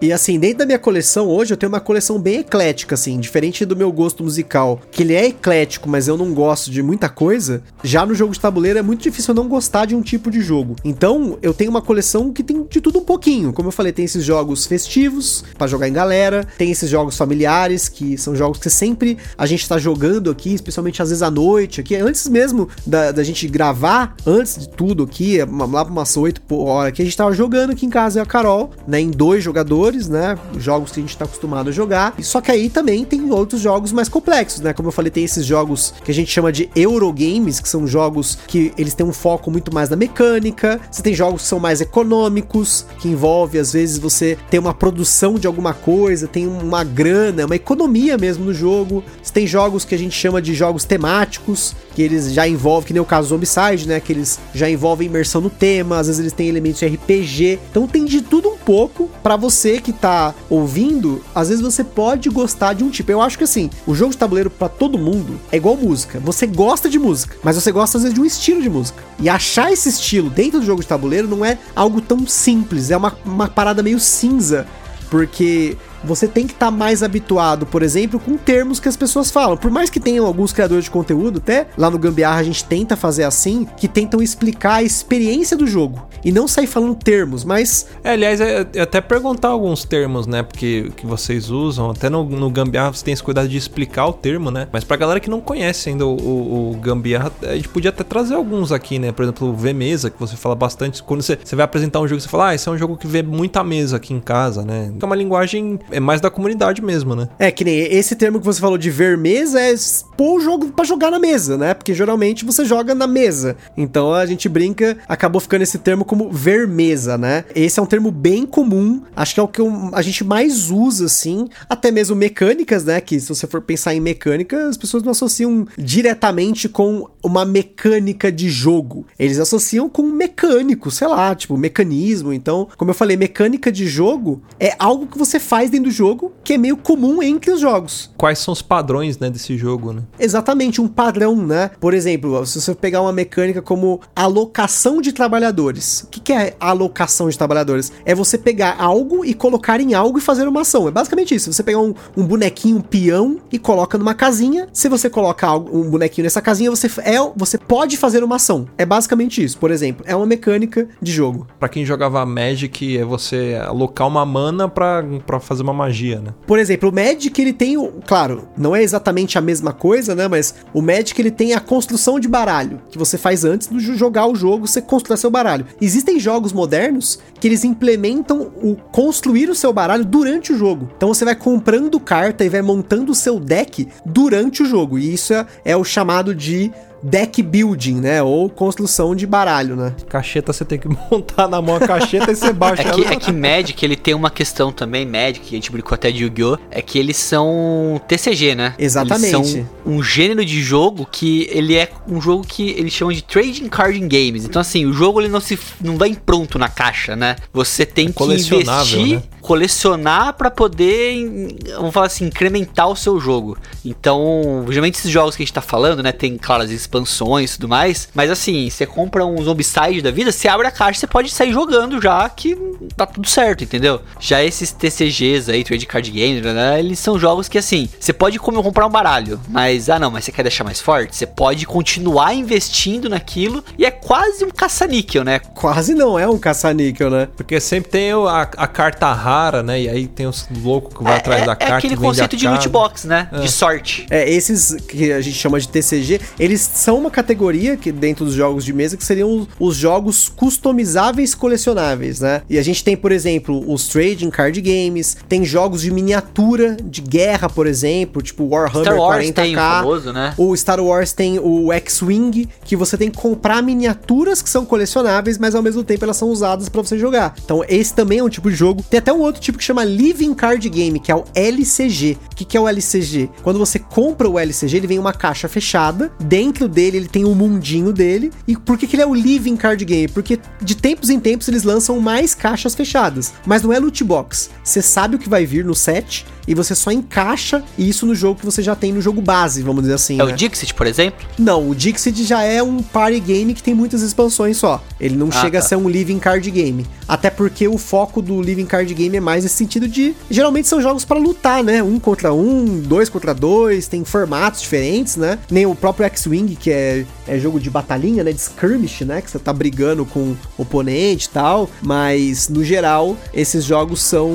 E assim, dentro da minha coleção hoje, eu tenho uma coleção bem eclética, assim, diferente do meu gosto musical, que ele é eclético, mas eu não gosto de muita coisa. Já no jogo de tabuleiro é muito difícil eu não gostar de um tipo de jogo. Então, eu tenho uma coleção que tem de tudo um pouquinho. Como eu falei, tem esses jogos festivos pra jogar em galera, tem esses jogos familiares, que são jogos que sempre a gente tá jogando aqui, especialmente às vezes à noite, aqui, antes mesmo da, da gente gravar, antes de tudo aqui, lá pra umas 8 por hora aqui, a gente tava jogando aqui em casa e a Carol, né, em dois jogadores, né, jogos que a gente tá acostumado a jogar. Só que aí também tem outros jogos mais complexos, né, como eu falei, tem esses jogos que a gente chama de Eurogames, que são jogos que eles têm um foco muito mais na mecânica. Você tem jogos que são mais econômicos, que envolve às vezes você ter uma produção de alguma coisa, tem uma grana, uma economia mesmo no jogo. Você tem jogos que a gente chama de jogos temáticos, que eles já envolvem, que nem o caso do Zombicide, né, que eles já envolvem imersão no tema, às vezes eles têm elementos de RPG. Então tem de tudo um pouco pra você que tá ouvindo, às vezes você pode gostar de um tipo. Eu acho que assim, o jogo de tabuleiro pra todo mundo é igual música. Você gosta de música, mas você gosta às vezes de um estilo de música. E achar esse estilo dentro do jogo de tabuleiro não é algo tão simples, é uma, uma parada meio cinza, porque você tem que estar mais habituado, por exemplo, com termos que as pessoas falam. Por mais que tenham alguns criadores de conteúdo, até lá no Gambiarra a gente tenta fazer assim, que tentam explicar a experiência do jogo. E não sair falando termos, mas É, aliás, é, é até perguntar alguns termos, né? Porque que vocês usam. Até no, no Gambiarra você tem esse cuidado de explicar o termo, né? Mas pra galera que não conhece ainda o, o, o Gambiarra, a gente podia até trazer alguns aqui, né? Por exemplo, o V-Mesa, que você fala bastante. Quando você, você vai apresentar um jogo, você fala, ah, esse é um jogo que vê muita mesa aqui em casa, né? É uma linguagem é mais da comunidade mesmo, né? É, que nem esse termo que você falou de ver mesa é pôr o jogo pra jogar na mesa, né? Porque geralmente você joga na mesa. Então a gente brinca, acabou ficando esse termo como ver mesa, né? Esse é um termo bem comum, acho que é o que a gente mais usa, assim, até mesmo mecânicas, né? Que se você for pensar em mecânica, as pessoas não associam diretamente com uma mecânica de jogo. Eles associam com um mecânico, sei lá, tipo, mecanismo. Então, como eu falei, mecânica de jogo é algo que você faz dentro item do jogo que é meio comum entre os jogos. Quais são os padrões, né, desse jogo, né? Exatamente, um padrão, né? Por exemplo, se você pegar uma mecânica como alocação de trabalhadores. O que, que é alocação de trabalhadores? É você pegar algo e colocar em algo e fazer uma ação. É basicamente isso. Você pegar um, um bonequinho, um peão e coloca numa casinha. Se você coloca algo, um bonequinho nessa casinha, você, é, você pode fazer uma ação. É basicamente isso. Por exemplo, é uma mecânica de jogo. Pra quem jogava Magic, é você alocar uma mana pra fazer uma magia, né? Por exemplo, o Magic ele tem, claro, não é exatamente a mesma coisa, né? Mas o Magic ele tem a construção de baralho que você faz antes de jo- jogar o jogo, você construir seu baralho. Existem jogos modernos que eles implementam o construir o seu baralho durante o jogo. Então você vai comprando carta e vai montando o seu deck durante o jogo. E isso é, é o chamado de deck building, né? Ou construção de baralho, né? Cacheta você tem que montar na mão a cacheta e você baixa É que, é que Magic, ele tem uma questão também, Magic, que a gente brincou até de Yu-Gi-Oh! É que eles são TCG, né? Exatamente. Eles são um gênero de jogo que ele é um jogo que eles chamam de Trading Card Games. Então, assim, o jogo ele não se não vai pronto na caixa, né? Você tem que colecionável, investir, né? Colecionar pra poder, vamos falar assim, incrementar o seu jogo. Então, geralmente esses jogos que a gente tá falando, né, tem, claro, as expansões e tudo mais, mas assim, você compra um Zombicide da vida, você abre a caixa, você pode sair jogando já que tá tudo certo, entendeu? Já esses TCGs aí, Trade Card Games, né, eles são jogos que assim, você pode comprar um baralho, mas ah não, mas você quer deixar mais forte? Você pode continuar investindo naquilo e é quase um caça-níquel, né? Quase não é um caça-níquel, né? Porque sempre tem a, a carta rara, né? E aí tem os loucos que vai atrás é, da é carta. aquele e vende conceito a de loot box, né? É. De sorte. É, esses que a gente chama de TCG, eles são uma categoria que dentro dos jogos de mesa que seriam os, os jogos customizáveis colecionáveis, né? E a gente tem, por exemplo, os trading card games, tem jogos de miniatura de guerra, por exemplo, tipo Warhammer Star Wars 40k. tem o famoso, né? O Star Wars tem o X-Wing, que você tem que comprar miniaturas que são colecionáveis, mas ao mesmo tempo elas são usadas pra você jogar. Então esse também é um tipo de jogo. Tem até um outro tipo que chama Living Card Game, que é o LCG. O que, que é o LCG? Quando você compra o LCG, ele vem em uma caixa fechada. Dentro dele ele tem um mundinho dele. E por que, que ele é o Living Card Game? Porque de tempos em tempos eles lançam mais caixas fechadas. Mas não é loot box. Você sabe o que vai vir no set e você só encaixa isso no jogo que você já tem no jogo base, vamos dizer assim. É né? o Dixit, por exemplo? Não, o Dixit já é um party game que tem muitas expansões só. Ele não Ah, chega a tá. ser um living card game. Até porque o foco do living card game é mais nesse sentido de. Geralmente são jogos pra lutar, né? Um contra um, dois contra dois, tem formatos diferentes, né? Nem o próprio X-Wing, que é, é jogo de batalhinha, né? De skirmish, né? Que você tá brigando com oponente e tal. Mas, no geral, esses jogos são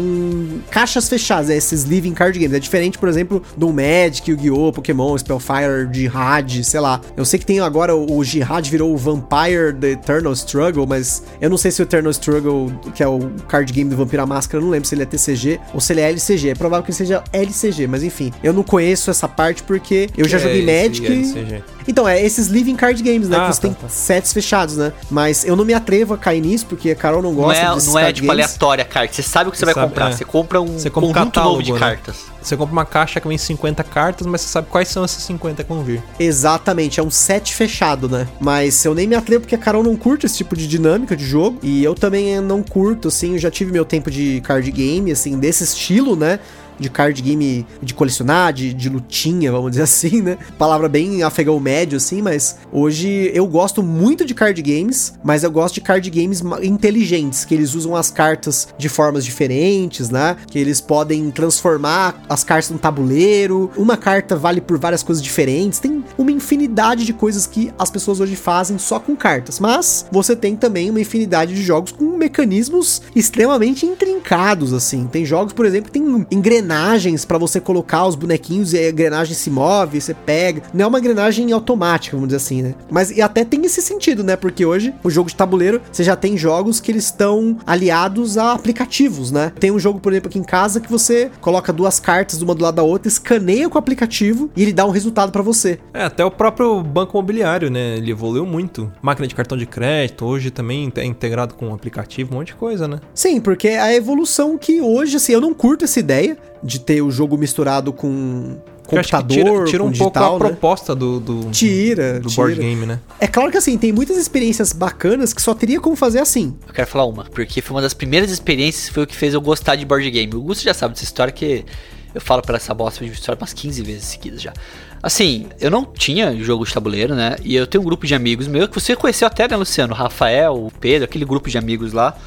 caixas fechadas, né? esses living card games. É diferente, por exemplo, do Magic, Yu-Gi-Oh!, Pokémon, Spellfire, Jihad, sei lá. Eu sei que tem agora o, Jihad virou o Vampire The Eternal Struggle, mas eu não sei se o Eternal Struggle, que é o card game do Vampira Máscara, não lembro se ele é TCG ou se ele é LCG. É provável que ele seja LCG, mas enfim. Eu não conheço essa parte porque eu já joguei é esse Magic. LCG? Então, é esses living card games, né? Ah, que você tá, tem tá. sets fechados, né? Mas eu não me atrevo a cair nisso, porque a Carol não Não gosta é, desses não é tipo games. aleatória a carta. Você sabe o que você, Você vai sabe, comprar. é. Você compra um Você compra um conjunto novo catálogo, de né? cartas. Você compra uma caixa que vem 50 cartas, mas você sabe quais são essas 50 que vão vir. Exatamente, é um set fechado, né? Mas eu nem me atrevo porque a Carol não curte esse tipo de dinâmica de jogo. E eu também não curto, assim, eu já tive meu tempo de card game, assim, desse estilo, né? De card game de colecionar, de, de lutinha, vamos dizer assim, né? Palavra bem afegão médio, assim, mas hoje eu gosto muito de card games, mas eu gosto de card games inteligentes, que eles usam as cartas de formas diferentes, né? Que eles podem transformar as cartas num tabuleiro. Uma carta vale por várias coisas diferentes. Tem uma infinidade de coisas que as pessoas hoje fazem só com cartas. Mas você tem também uma infinidade de jogos com mecanismos extremamente intrincados, assim. Tem jogos, por exemplo, que tem engrenagens pra você colocar os bonequinhos e a engrenagem se move, você pega. Não é uma engrenagem automática, vamos dizer assim, né? Mas e até tem esse sentido, né? Porque hoje o jogo de tabuleiro, você já tem jogos que eles estão aliados a aplicativos, né? Tem um jogo, por exemplo, aqui em casa que você coloca duas cartas uma do lado da outra, escaneia com o aplicativo e ele dá um resultado pra você. É, até o próprio banco imobiliário, né? Ele evoluiu muito. Máquina de cartão de crédito, hoje também é integrado com um aplicativo, um monte de coisa, né? Sim, porque é a evolução que hoje, assim, eu não curto essa ideia de ter o jogo misturado com Eu acho computador, tira, tira com um pouco digital, a né? proposta do, do, Tira, do tira. board game, né? É claro que assim, tem muitas experiências bacanas que só teria como fazer assim. Eu quero falar uma, porque foi uma das primeiras experiências foi o que fez eu gostar de board game. O Gusto já sabe dessa história que eu falo pra essa bosta de história umas 15 vezes seguidas já. Assim, eu não tinha jogo de tabuleiro, né? E eu tenho um grupo de amigos meu que você conheceu até, né, Luciano? O Rafael, o Pedro, aquele grupo de amigos lá.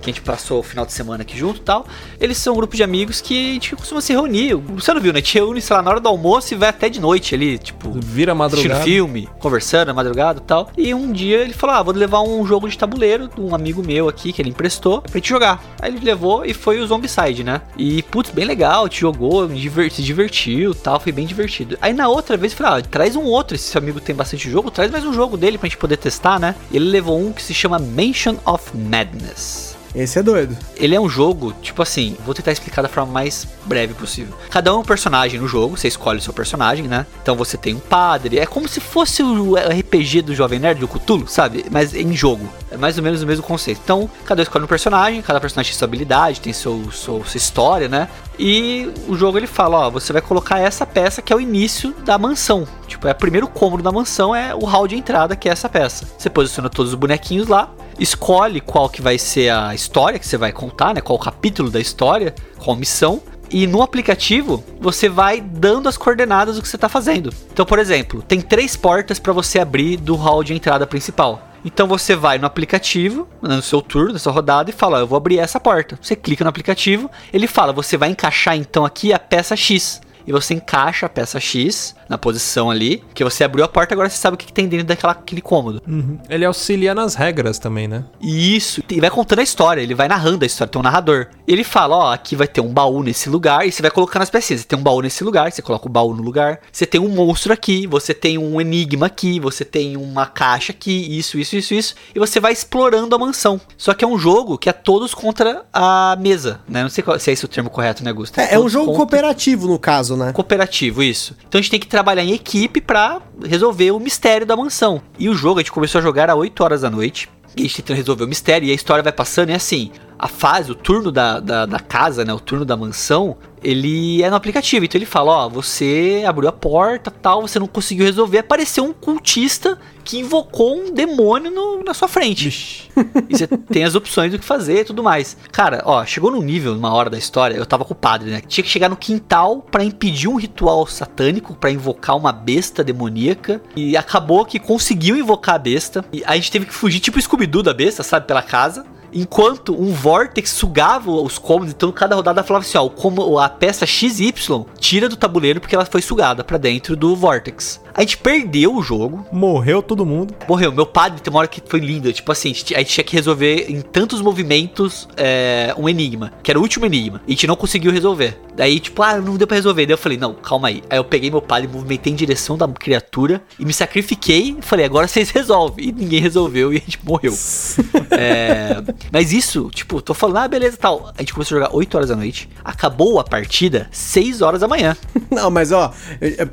Que a gente passou o final de semana aqui junto e tal. Eles são um grupo de amigos que a gente costuma se reunir. O Luciano viu, né? A gente reúne, sei lá, na hora do almoço e vai até de noite ali, tipo, Vira madrugada. filme, conversando madrugada e tal. E um dia ele falou: Ah, vou levar um jogo de tabuleiro de um amigo meu aqui que ele emprestou pra gente jogar. Aí ele levou e foi o Zombicide, né? E putz, bem legal, te jogou, se divertiu tal, foi bem divertido. Aí na outra vez eu falei: Ah, traz um outro, esse seu amigo tem bastante jogo, traz mais um jogo dele pra gente poder testar, né? E ele levou um que se chama Mansion of Madness. Esse é doido. Ele é um jogo, tipo assim, vou tentar explicar da forma mais breve possível. Cada um é um personagem no jogo, você escolhe o seu personagem, né? Então você tem um padre, é como se fosse o RPG do Jovem Nerd, do Cthulhu, sabe? Mas em jogo. É mais ou menos o mesmo conceito. Então, cada um escolhe um personagem, cada personagem tem sua habilidade, tem seu, seu- sua história, né? E o jogo ele fala, ó, você vai colocar essa peça que é o início da mansão. Tipo, é o primeiro cômodo da mansão, é o hall de entrada, que é essa peça. Você posiciona todos os bonequinhos lá, escolhe qual que vai ser a história que você vai contar, né? Qual capítulo da história, qual missão. E no aplicativo, você vai dando as coordenadas do que você está fazendo. Então, por exemplo, tem três portas para você abrir do hall de entrada principal. Então você vai no aplicativo, no seu turno, na sua rodada, e fala: Eu vou abrir essa porta. Você clica no aplicativo, ele fala: Você vai encaixar então aqui a peça X. E você encaixa a peça X na posição ali, que você abriu a porta, agora você sabe o que que tem dentro daquela, aquele cômodo. Uhum. Ele auxilia nas regras também, né? E Isso, e vai contando a história, ele vai narrando a história, tem um narrador. Ele fala, ó, aqui vai ter um baú nesse lugar, e você vai colocando as pecinhas. Você tem um baú nesse lugar, você coloca o baú no lugar. Você tem um monstro aqui, você tem um enigma aqui, você tem uma caixa aqui, isso, isso, isso, isso. E você vai explorando a mansão. Só que é um jogo que é todos contra a mesa, né? Não sei qual- se é esse o termo correto, né, Gusto? É, é um todos jogo contra- cooperativo, no caso, né? cooperativo, isso. Então a gente tem que trabalhar em equipe pra resolver o mistério da mansão. E o jogo a gente começou a jogar às 8 horas da noite. E a gente tentando resolver o mistério e a história vai passando e é assim. A fase, o turno da, da, da casa, né? O turno da mansão, ele é no aplicativo. Então ele fala, ó, você abriu a porta tal, você não conseguiu resolver. Apareceu um cultista que invocou um demônio no- na sua frente. E você tem as opções do que fazer e tudo mais. Cara, ó, chegou num nível, numa hora da história, eu tava com o padre, né? Tinha que chegar no quintal pra impedir um ritual satânico, pra invocar uma besta demoníaca. E acabou que conseguiu invocar a besta. E a gente teve que fugir, tipo Scooby-Doo da besta, sabe? Pela casa. Enquanto um vórtex sugava os cômodos, então cada rodada falava assim: ó, como- a peça XY tira do tabuleiro porque ela foi sugada pra dentro do vórtex. A gente perdeu o jogo, Morreu todo mundo. Morreu. Meu padre tem uma hora que foi linda. Tipo assim, a gente a gente tinha que resolver em tantos movimentos é, um enigma. Que era o último enigma. E a gente não conseguiu resolver. Daí, tipo, ah, não deu pra resolver. Daí eu falei, não, calma aí. Aí eu peguei meu padre, movimentei em direção da criatura e me sacrifiquei. Falei, agora vocês resolvem. E ninguém resolveu e a gente morreu. É, mas isso, tipo, tô falando, ah, beleza tal. A gente começou a jogar 8 horas da noite. Acabou a partida 6 horas da manhã. Não, mas ó,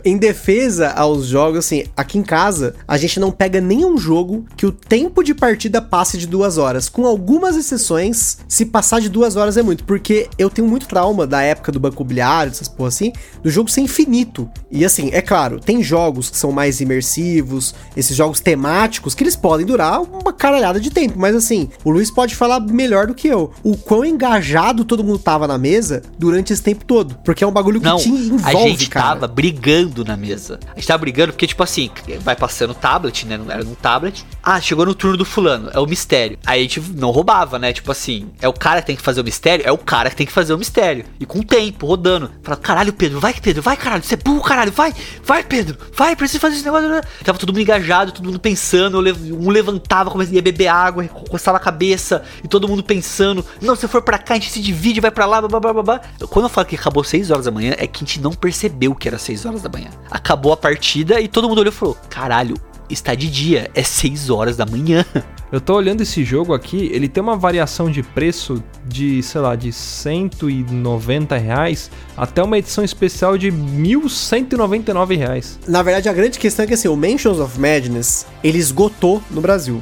em defesa aos jogos, assim, aqui em casa, a gente não pega nenhum jogo que o tempo de partida passe de duas horas. Com algumas exceções, se passar de duas horas é muito, porque eu tenho muito trauma da época do banco imobiliário, essas porra assim, do jogo ser infinito. E assim, é claro, tem jogos que são mais imersivos, esses jogos temáticos, que eles podem durar uma caralhada de tempo, mas assim, o Luiz pode falar melhor do que eu. O quão engajado todo mundo tava na mesa durante esse tempo todo. Porque é um bagulho que Não, te envolve, a gente cara. tava brigando na mesa. A gente tava brigando porque, tipo assim, vai passando tablet, né? Não era no tablet. Ah, chegou no turno do fulano, é o mistério. Aí a gente não roubava, né? Tipo assim, é o cara que tem que fazer o mistério? É o cara que tem que fazer o mistério. E com o tempo, rodando. Fala, caralho, Pedro, vai, Pedro, vai, caralho, você é burro, caralho, vai, vai, Pedro, vai, precisa fazer esse negócio. Tava todo mundo engajado, todo mundo pensando. Um levantava, começava a beber água, encostava a cabeça, e todo mundo pensando: não, se for pra cá, a gente se divide, vai pra lá, blá, blá, blá, blá. Quando eu falo que acabou 6 horas da manhã, é que a gente não percebeu que era 6 horas da manhã. Acabou a partida e todo mundo olhou e falou: caralho, está de dia, é 6 horas da manhã. Eu tô olhando esse jogo aqui, ele tem uma variação de preço de, sei lá, de 190 reais até uma edição especial de 1.199 reais. Na verdade, a grande questão é que assim, o Mansions of Madness, ele esgotou no Brasil.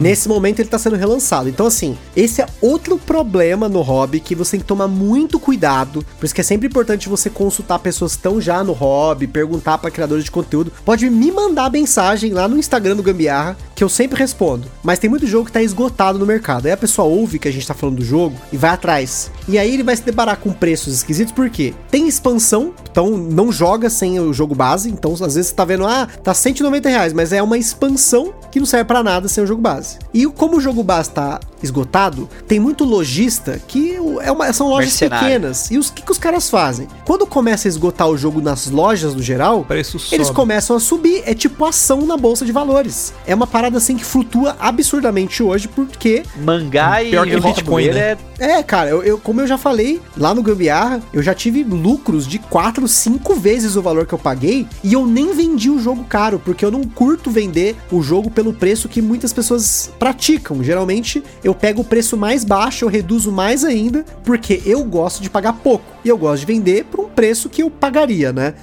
Nesse momento ele tá sendo relançado. Então, assim, esse é outro problema no hobby que você tem que tomar muito cuidado. Por isso que é sempre importante você consultar pessoas que estão já no hobby, perguntar para criadores de conteúdo. Pode me mandar mensagem lá no Instagram do Gambiarra, que eu sempre respondo. Mas tem muito jogo que tá esgotado no mercado. Aí a pessoa ouve que a gente tá falando do jogo e vai atrás. E aí ele vai se deparar com preços esquisitos, porque tem expansão, então não joga sem o jogo base. Então, às vezes você tá vendo, ah, tá 190 reais, mas é uma expansão que não serve para nada sem o jogo base. E como o jogo base tá esgotado, tem muito lojista que é uma, são lojas Mercenário. pequenas. E os que, que os caras fazem? Quando começa a esgotar o jogo nas lojas no geral, eles começam a subir. É tipo ação na bolsa de valores. É uma parada assim que flutua absurdamente hoje, porque Mangá e Pior que Bitcoin, Bitcoin, né? é é, cara, eu, eu- como eu já falei lá no Gambiarra, eu já tive lucros de 4, 5 vezes o valor que eu paguei e eu nem vendi o jogo caro, porque eu não curto vender o jogo pelo preço que muitas pessoas praticam. Geralmente eu pego o preço mais baixo, eu reduzo mais ainda, porque eu gosto de pagar pouco e eu gosto de vender por um preço que eu pagaria, né?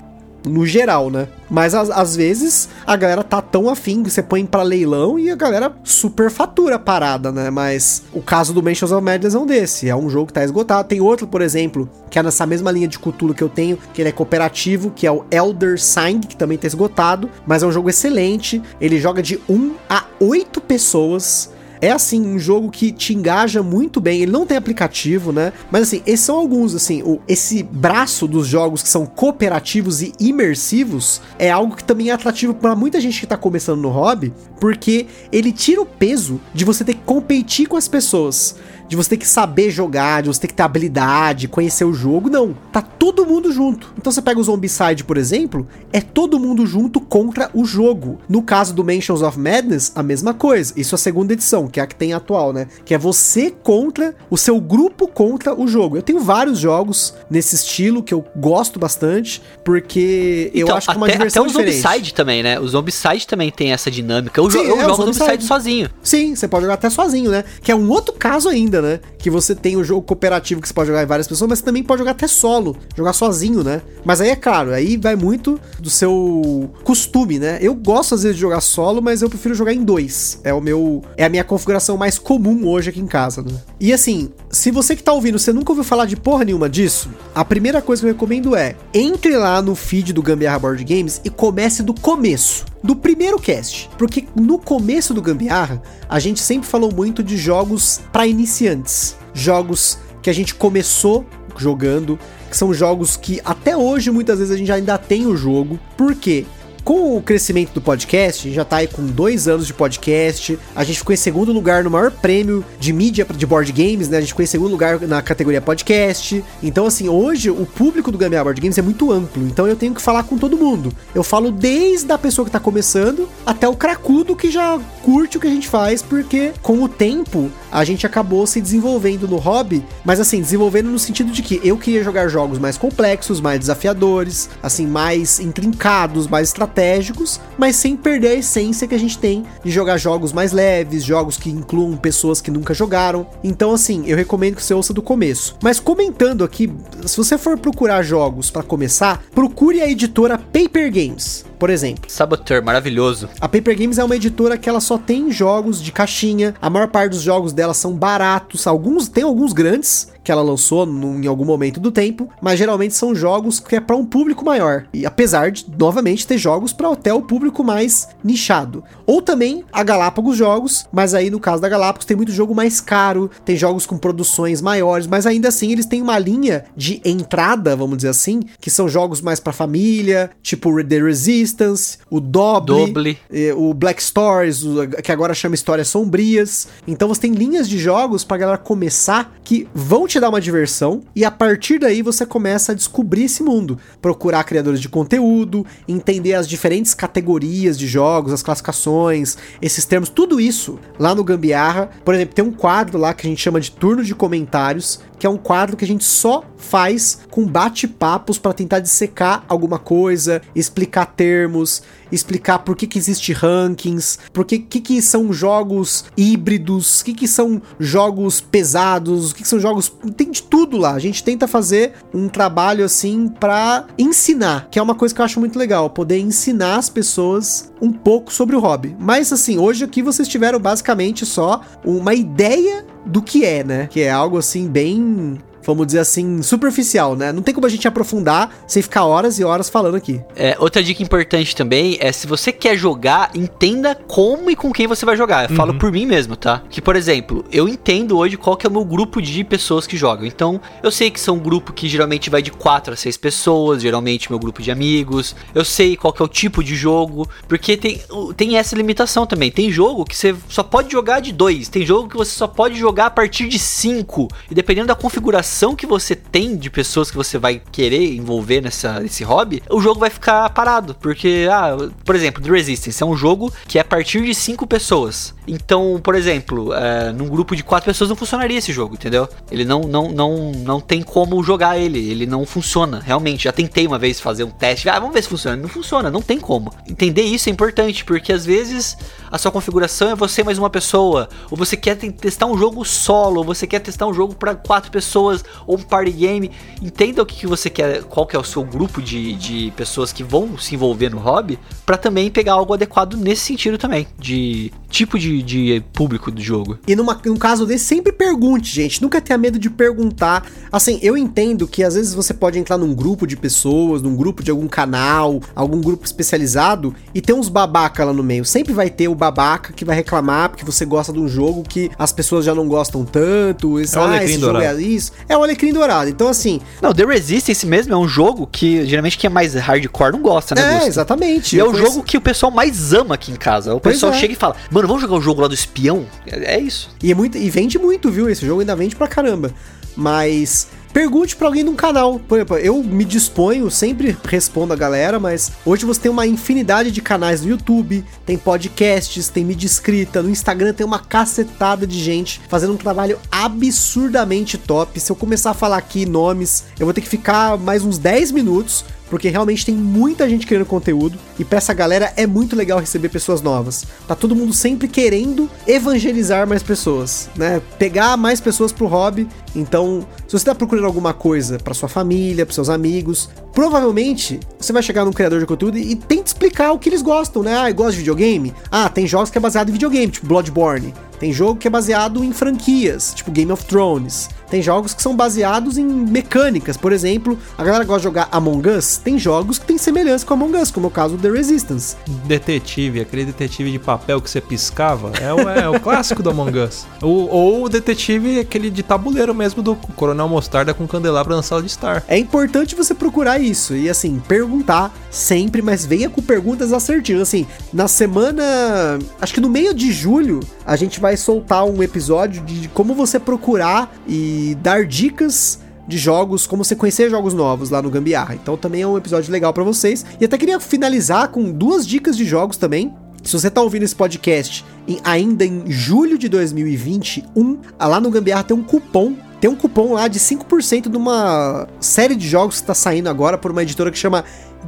No geral, né? Mas às, vezes a galera tá tão afim que você põe pra leilão e a galera super fatura a parada, né? Mas o caso do Mansions of Madness é um desse. É um jogo que tá esgotado. Tem outro, por exemplo, que é nessa mesma linha de cultura que eu tenho, que ele é cooperativo, que é o Elder Sign, que também tá esgotado. Mas é um jogo excelente. Ele joga de 1 a 8 pessoas. É assim, um jogo que te engaja muito bem. Ele não tem aplicativo, né? Mas assim, esses são alguns, assim, o, esse braço dos jogos que são cooperativos e imersivos é algo que também é atrativo para muita gente que tá começando no hobby, porque ele tira o peso de você ter que competir com as pessoas, de você ter que saber jogar, de você ter que ter habilidade, conhecer o jogo. Não, tá todo mundo junto. Então você pega o Zombicide, por exemplo, é todo mundo junto contra o jogo. No caso do Mansions of Madness, a mesma coisa. Isso é a segunda edição, que é a que tem atual, né? Que é você contra o seu grupo contra o jogo. Eu tenho vários jogos nesse estilo que eu gosto bastante, porque eu Então, acho que é uma até, diversão até o diferente. Zombicide também, né? O Zombicide também tem essa dinâmica. Eu, Sim, eu é, jogo o. Zombicide sozinho. Sim, você pode jogar até sozinho, né? Que é um outro caso ainda, né? Que você tem o jogo cooperativo que você pode jogar em várias pessoas, mas você também pode jogar até solo, jogar sozinho, né? Mas aí é claro, aí vai muito do seu costume, né? Eu gosto às vezes de jogar solo, mas eu prefiro jogar em dois. É o meu, é a minha configuração mais comum hoje aqui em casa, né? E assim, se você que tá ouvindo, você nunca ouviu falar de porra nenhuma disso, a primeira coisa que eu recomendo é entre lá no feed do Gambiarra Board Games e comece do começo do primeiro cast. Porque no começo do Gambiarra, a gente sempre falou muito de jogos para iniciantes. Jogos que a gente começou jogando, que são jogos que até hoje muitas vezes a gente ainda tem o jogo. Por quê? Com o crescimento do podcast, já tá aí com dois anos de podcast. A gente ficou em segundo lugar no maior prêmio de mídia de board games, né? A gente ficou em segundo lugar na categoria podcast. Então, assim, hoje o público do Gambiarra Board Games é muito amplo. Então eu tenho que falar com todo mundo. Eu falo desde a pessoa que tá começando até o cracudo que já curte o que a gente faz, porque com o tempo a gente acabou se desenvolvendo no hobby, mas assim, desenvolvendo no sentido de que eu queria jogar jogos mais complexos, mais desafiadores, assim, mais intrincados, mais estratégicos, mas sem perder a essência que a gente tem de jogar jogos mais leves, jogos que incluam pessoas que nunca jogaram. Então, assim, eu recomendo que você ouça do começo. Mas comentando aqui, se você for procurar jogos pra começar, procure a editora Paper Games, por exemplo. Saboteur, maravilhoso. A Paper Games é uma editora que ela só tem jogos de caixinha. A maior parte dos jogos dela são baratos. Alguns tem alguns grandes que ela lançou num- em algum momento do tempo, mas geralmente são jogos que é para um público maior. E apesar de novamente ter jogos para até o público mais nichado. Ou também a Galápagos Jogos, mas aí no caso da Galápagos tem muito jogo mais caro, tem jogos com produções maiores, mas ainda assim eles têm uma linha de entrada, vamos dizer assim, que são jogos mais para família, tipo The Resistance, o Doble, Doble. eh, o Black Stories, o- que agora chama Histórias Sombrias. Então você tem linhas de jogos pra galera começar que vão te dar uma diversão e a partir daí você começa a descobrir esse mundo, procurar criadores de conteúdo, entender as diferentes categorias de jogos, as classificações, esses termos, tudo isso lá no Gambiarra. Por exemplo, tem um quadro lá que a gente chama de turno de comentários, que é um quadro que a gente só faz com bate-papos pra tentar dissecar alguma coisa, explicar termos. Explicar por que, que existe rankings, por que, que, que são jogos híbridos, o que, que são jogos pesados, o que, que são jogos. Tem de tudo lá. A gente tenta fazer um trabalho assim para ensinar, que é uma coisa que eu acho muito legal, poder ensinar as pessoas um pouco sobre o hobby. Mas assim, hoje aqui vocês tiveram basicamente só uma ideia do que é, né? Que é algo assim bem vamos dizer assim, superficial, né? Não tem como a gente aprofundar sem ficar horas e horas falando aqui. É, outra dica importante também é se você quer jogar, entenda como e com quem você vai jogar. Eu uhum. falo por mim mesmo, tá? Que, por exemplo, eu entendo hoje qual que é o meu grupo de pessoas que jogam. Então, eu sei que são um grupo que geralmente vai de 4 a 6 pessoas, geralmente meu grupo de amigos. Eu sei qual que é o tipo de jogo, porque tem, tem essa limitação também. Tem jogo que você só pode jogar de 2, tem jogo que você só pode jogar a partir de 5. E dependendo da configuração que você tem de pessoas que você vai querer envolver nessa, nesse hobby, o jogo vai ficar parado. Porque, ah, por exemplo, The Resistance é um jogo que é a partir de cinco pessoas. Então, por exemplo, é, num grupo de quatro pessoas não funcionaria esse jogo, entendeu? Ele não, não, não, não tem como jogar ele, ele não funciona, realmente. Já tentei uma vez fazer um teste, ah, vamos ver se funciona. Não funciona, não tem como. Entender isso é importante, porque às vezes a sua configuração é você mais uma pessoa, ou você quer testar um jogo solo, ou você quer testar um jogo para quatro pessoas, ou um party game. Entenda o que, que você quer, qual que é o seu grupo de, de pessoas que vão se envolver no hobby, para também pegar algo adequado nesse sentido também, de tipo de, de público do jogo. E numa, num caso desse, sempre pergunte, gente. Nunca tenha medo de perguntar. Assim, eu entendo que às vezes você pode entrar num grupo de pessoas, num grupo de algum canal, algum grupo especializado, e ter uns babaca lá no meio. Sempre vai ter o babaca que vai reclamar porque você gosta de um jogo que as pessoas já não gostam tanto. Esse, é o ah, esse jogo é isso. É o Alecrim Dourado. Então, assim. Não, The Resistance mesmo é um jogo que geralmente quem é mais hardcore não gosta, né? É, exatamente. E é o jogo que o pessoal mais ama aqui em casa. O pois pessoal é. chega e fala, mano, vamos jogar o jogo lá do espião? É, é isso. E, é muito, e vende muito, viu? Esse jogo ainda vende pra caramba. Mas Pergunte para alguém de um canal. Por exemplo, eu me disponho, sempre respondo a galera, mas hoje você tem uma infinidade de canais no YouTube, tem podcasts, tem mídia escrita, no Instagram tem uma cacetada de gente fazendo um trabalho absurdamente top. Se eu começar a falar aqui nomes, eu vou ter que ficar mais uns 10 minutos porque realmente tem muita gente querendo conteúdo e para essa galera é muito legal receber pessoas novas. Tá todo mundo sempre querendo evangelizar mais pessoas, né? Pegar mais pessoas pro hobby. Então, se você tá procurando alguma coisa para sua família, para seus amigos, provavelmente você vai chegar num criador de conteúdo e, e tenta explicar o que eles gostam, né? Ah, eu gosto de videogame? Ah, tem jogos que é baseado em videogame, tipo Bloodborne. Tem jogo que é baseado em franquias, tipo Game of Thrones. Tem jogos que são baseados em mecânicas. Por exemplo, a galera gosta de jogar Among Us. Tem jogos que tem semelhança com Among Us, como é o caso do The Resistance. Detetive, aquele detetive de papel que você piscava, é o, é o clássico do Among Us. O, ou o detetive, aquele de tabuleiro mesmo do Coronel Mostarda com candelabro na sala de estar. É importante você procurar isso e, assim, perguntar sempre, mas venha com perguntas assertivas. Assim, na semana. Acho que no meio de julho, a gente vai soltar um episódio de como você procurar e dar dicas de jogos, como você conhecer jogos novos lá no Gambiarra. Então também é um episódio legal para vocês. E até queria finalizar com duas dicas de jogos também. Se você tá ouvindo esse podcast em, ainda em julho de 2021, lá no Gambiarra tem um cupom tem um cupom lá de 5% de uma série de jogos que está saindo agora por uma editora que chama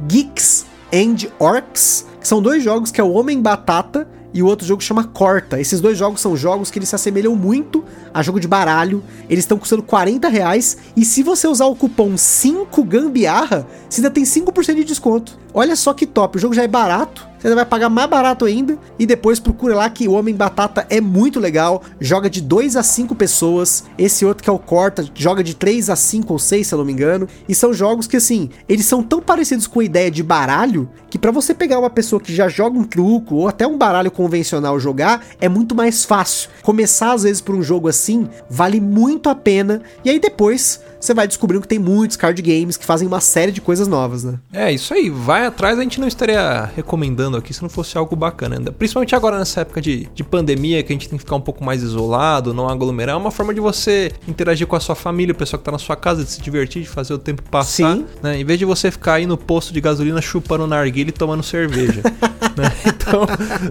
Geeks and Orcs, que são dois jogos que é o Homem Batata e o outro jogo chama Corta. Esses dois jogos são jogos que eles se assemelham muito a jogo de baralho. Eles estão custando 40 reais. E se você usar o cupom 5 gambiarra, você ainda tem 5% de desconto. Olha só que top, o jogo já é barato você vai pagar mais barato ainda. E depois procura lá que o Homem Batata é muito legal. Joga de 2 a 5 pessoas. Esse outro que é o Corta joga de 3 a 5 ou 6, se eu não me engano. E são jogos que, assim, eles são tão parecidos com a ideia de baralho que para você pegar uma pessoa que já joga um truco ou até um baralho convencional jogar, é muito mais fácil. Começar às vezes por um jogo assim vale muito a pena. E aí depois você vai descobrindo que tem muitos card games que fazem uma série de coisas novas, né? É, isso aí. Vai atrás, a gente não estaria recomendando aqui se não fosse algo bacana. Ainda. Principalmente agora nessa época de, de pandemia, que a gente tem que ficar um pouco mais isolado, não aglomerar. É uma forma de você interagir com a sua família, o pessoal que tá na sua casa, de se divertir, de fazer o tempo passar. Sim. Né? Em vez de você ficar aí no posto de gasolina chupando narguilha e tomando cerveja. né? Então,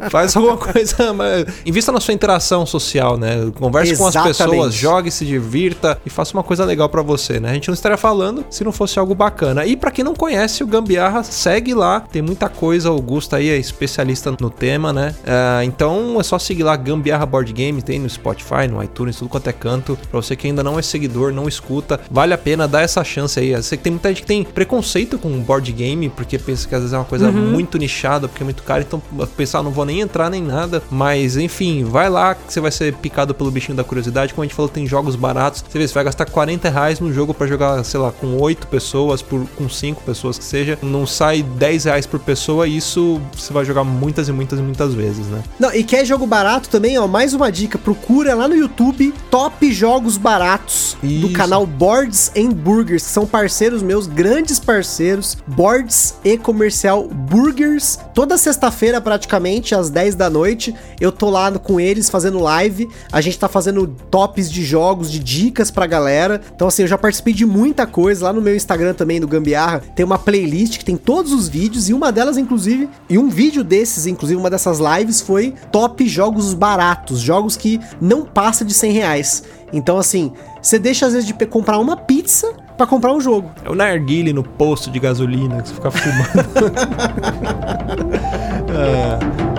faz alguma coisa. mas Invista na sua interação social, né? Converse com as Exatamente. pessoas, jogue, se divirta e faça uma coisa legal pra você, né? A gente não estaria falando se não fosse algo bacana. E pra quem não conhece o Gambiarra, segue lá, tem muita coisa. O Augusto aí é especialista no tema, né? Ah, então é só seguir lá Gambiarra Board Game, tem no Spotify, no iTunes, tudo quanto é canto. Pra você que ainda não é seguidor, não escuta, vale a pena dar essa chance aí. Eu sei que tem muita gente que tem preconceito com board game, porque pensa que às vezes é uma coisa muito nichada, porque é muito caro, então pensar, não vou nem entrar nem nada. Mas enfim, vai lá que você vai ser picado pelo bichinho da curiosidade. Como a gente falou, tem jogos baratos. Você vê, você vai gastar 40 reais num jogo pra jogar, sei lá, com 8 pessoas, por, com 5 pessoas que seja. Não sai 10 reais por pessoa, e isso você vai jogar muitas e muitas e muitas vezes, né? Não, e quer jogo barato também, ó, mais uma dica, procura lá no YouTube Top Jogos Baratos do Isso. canal Boards and Burgers, que são parceiros meus, grandes parceiros, Boards e Comercial Burgers. Toda sexta-feira praticamente às 10 da noite, eu tô lá com eles fazendo live. A gente tá fazendo tops de jogos, de dicas pra galera. Então assim, eu já participei de muita coisa lá no meu Instagram também do Gambiarra. Tem uma playlist que tem todos os vídeos e uma delas inclusive, e um vídeo desses, inclusive uma dessas lives foi top jogos baratos, jogos que não passa de 100 reais. Então assim, você deixa às vezes de comprar uma pizza pra comprar um jogo. É o narguile no posto de gasolina que você fica fumando.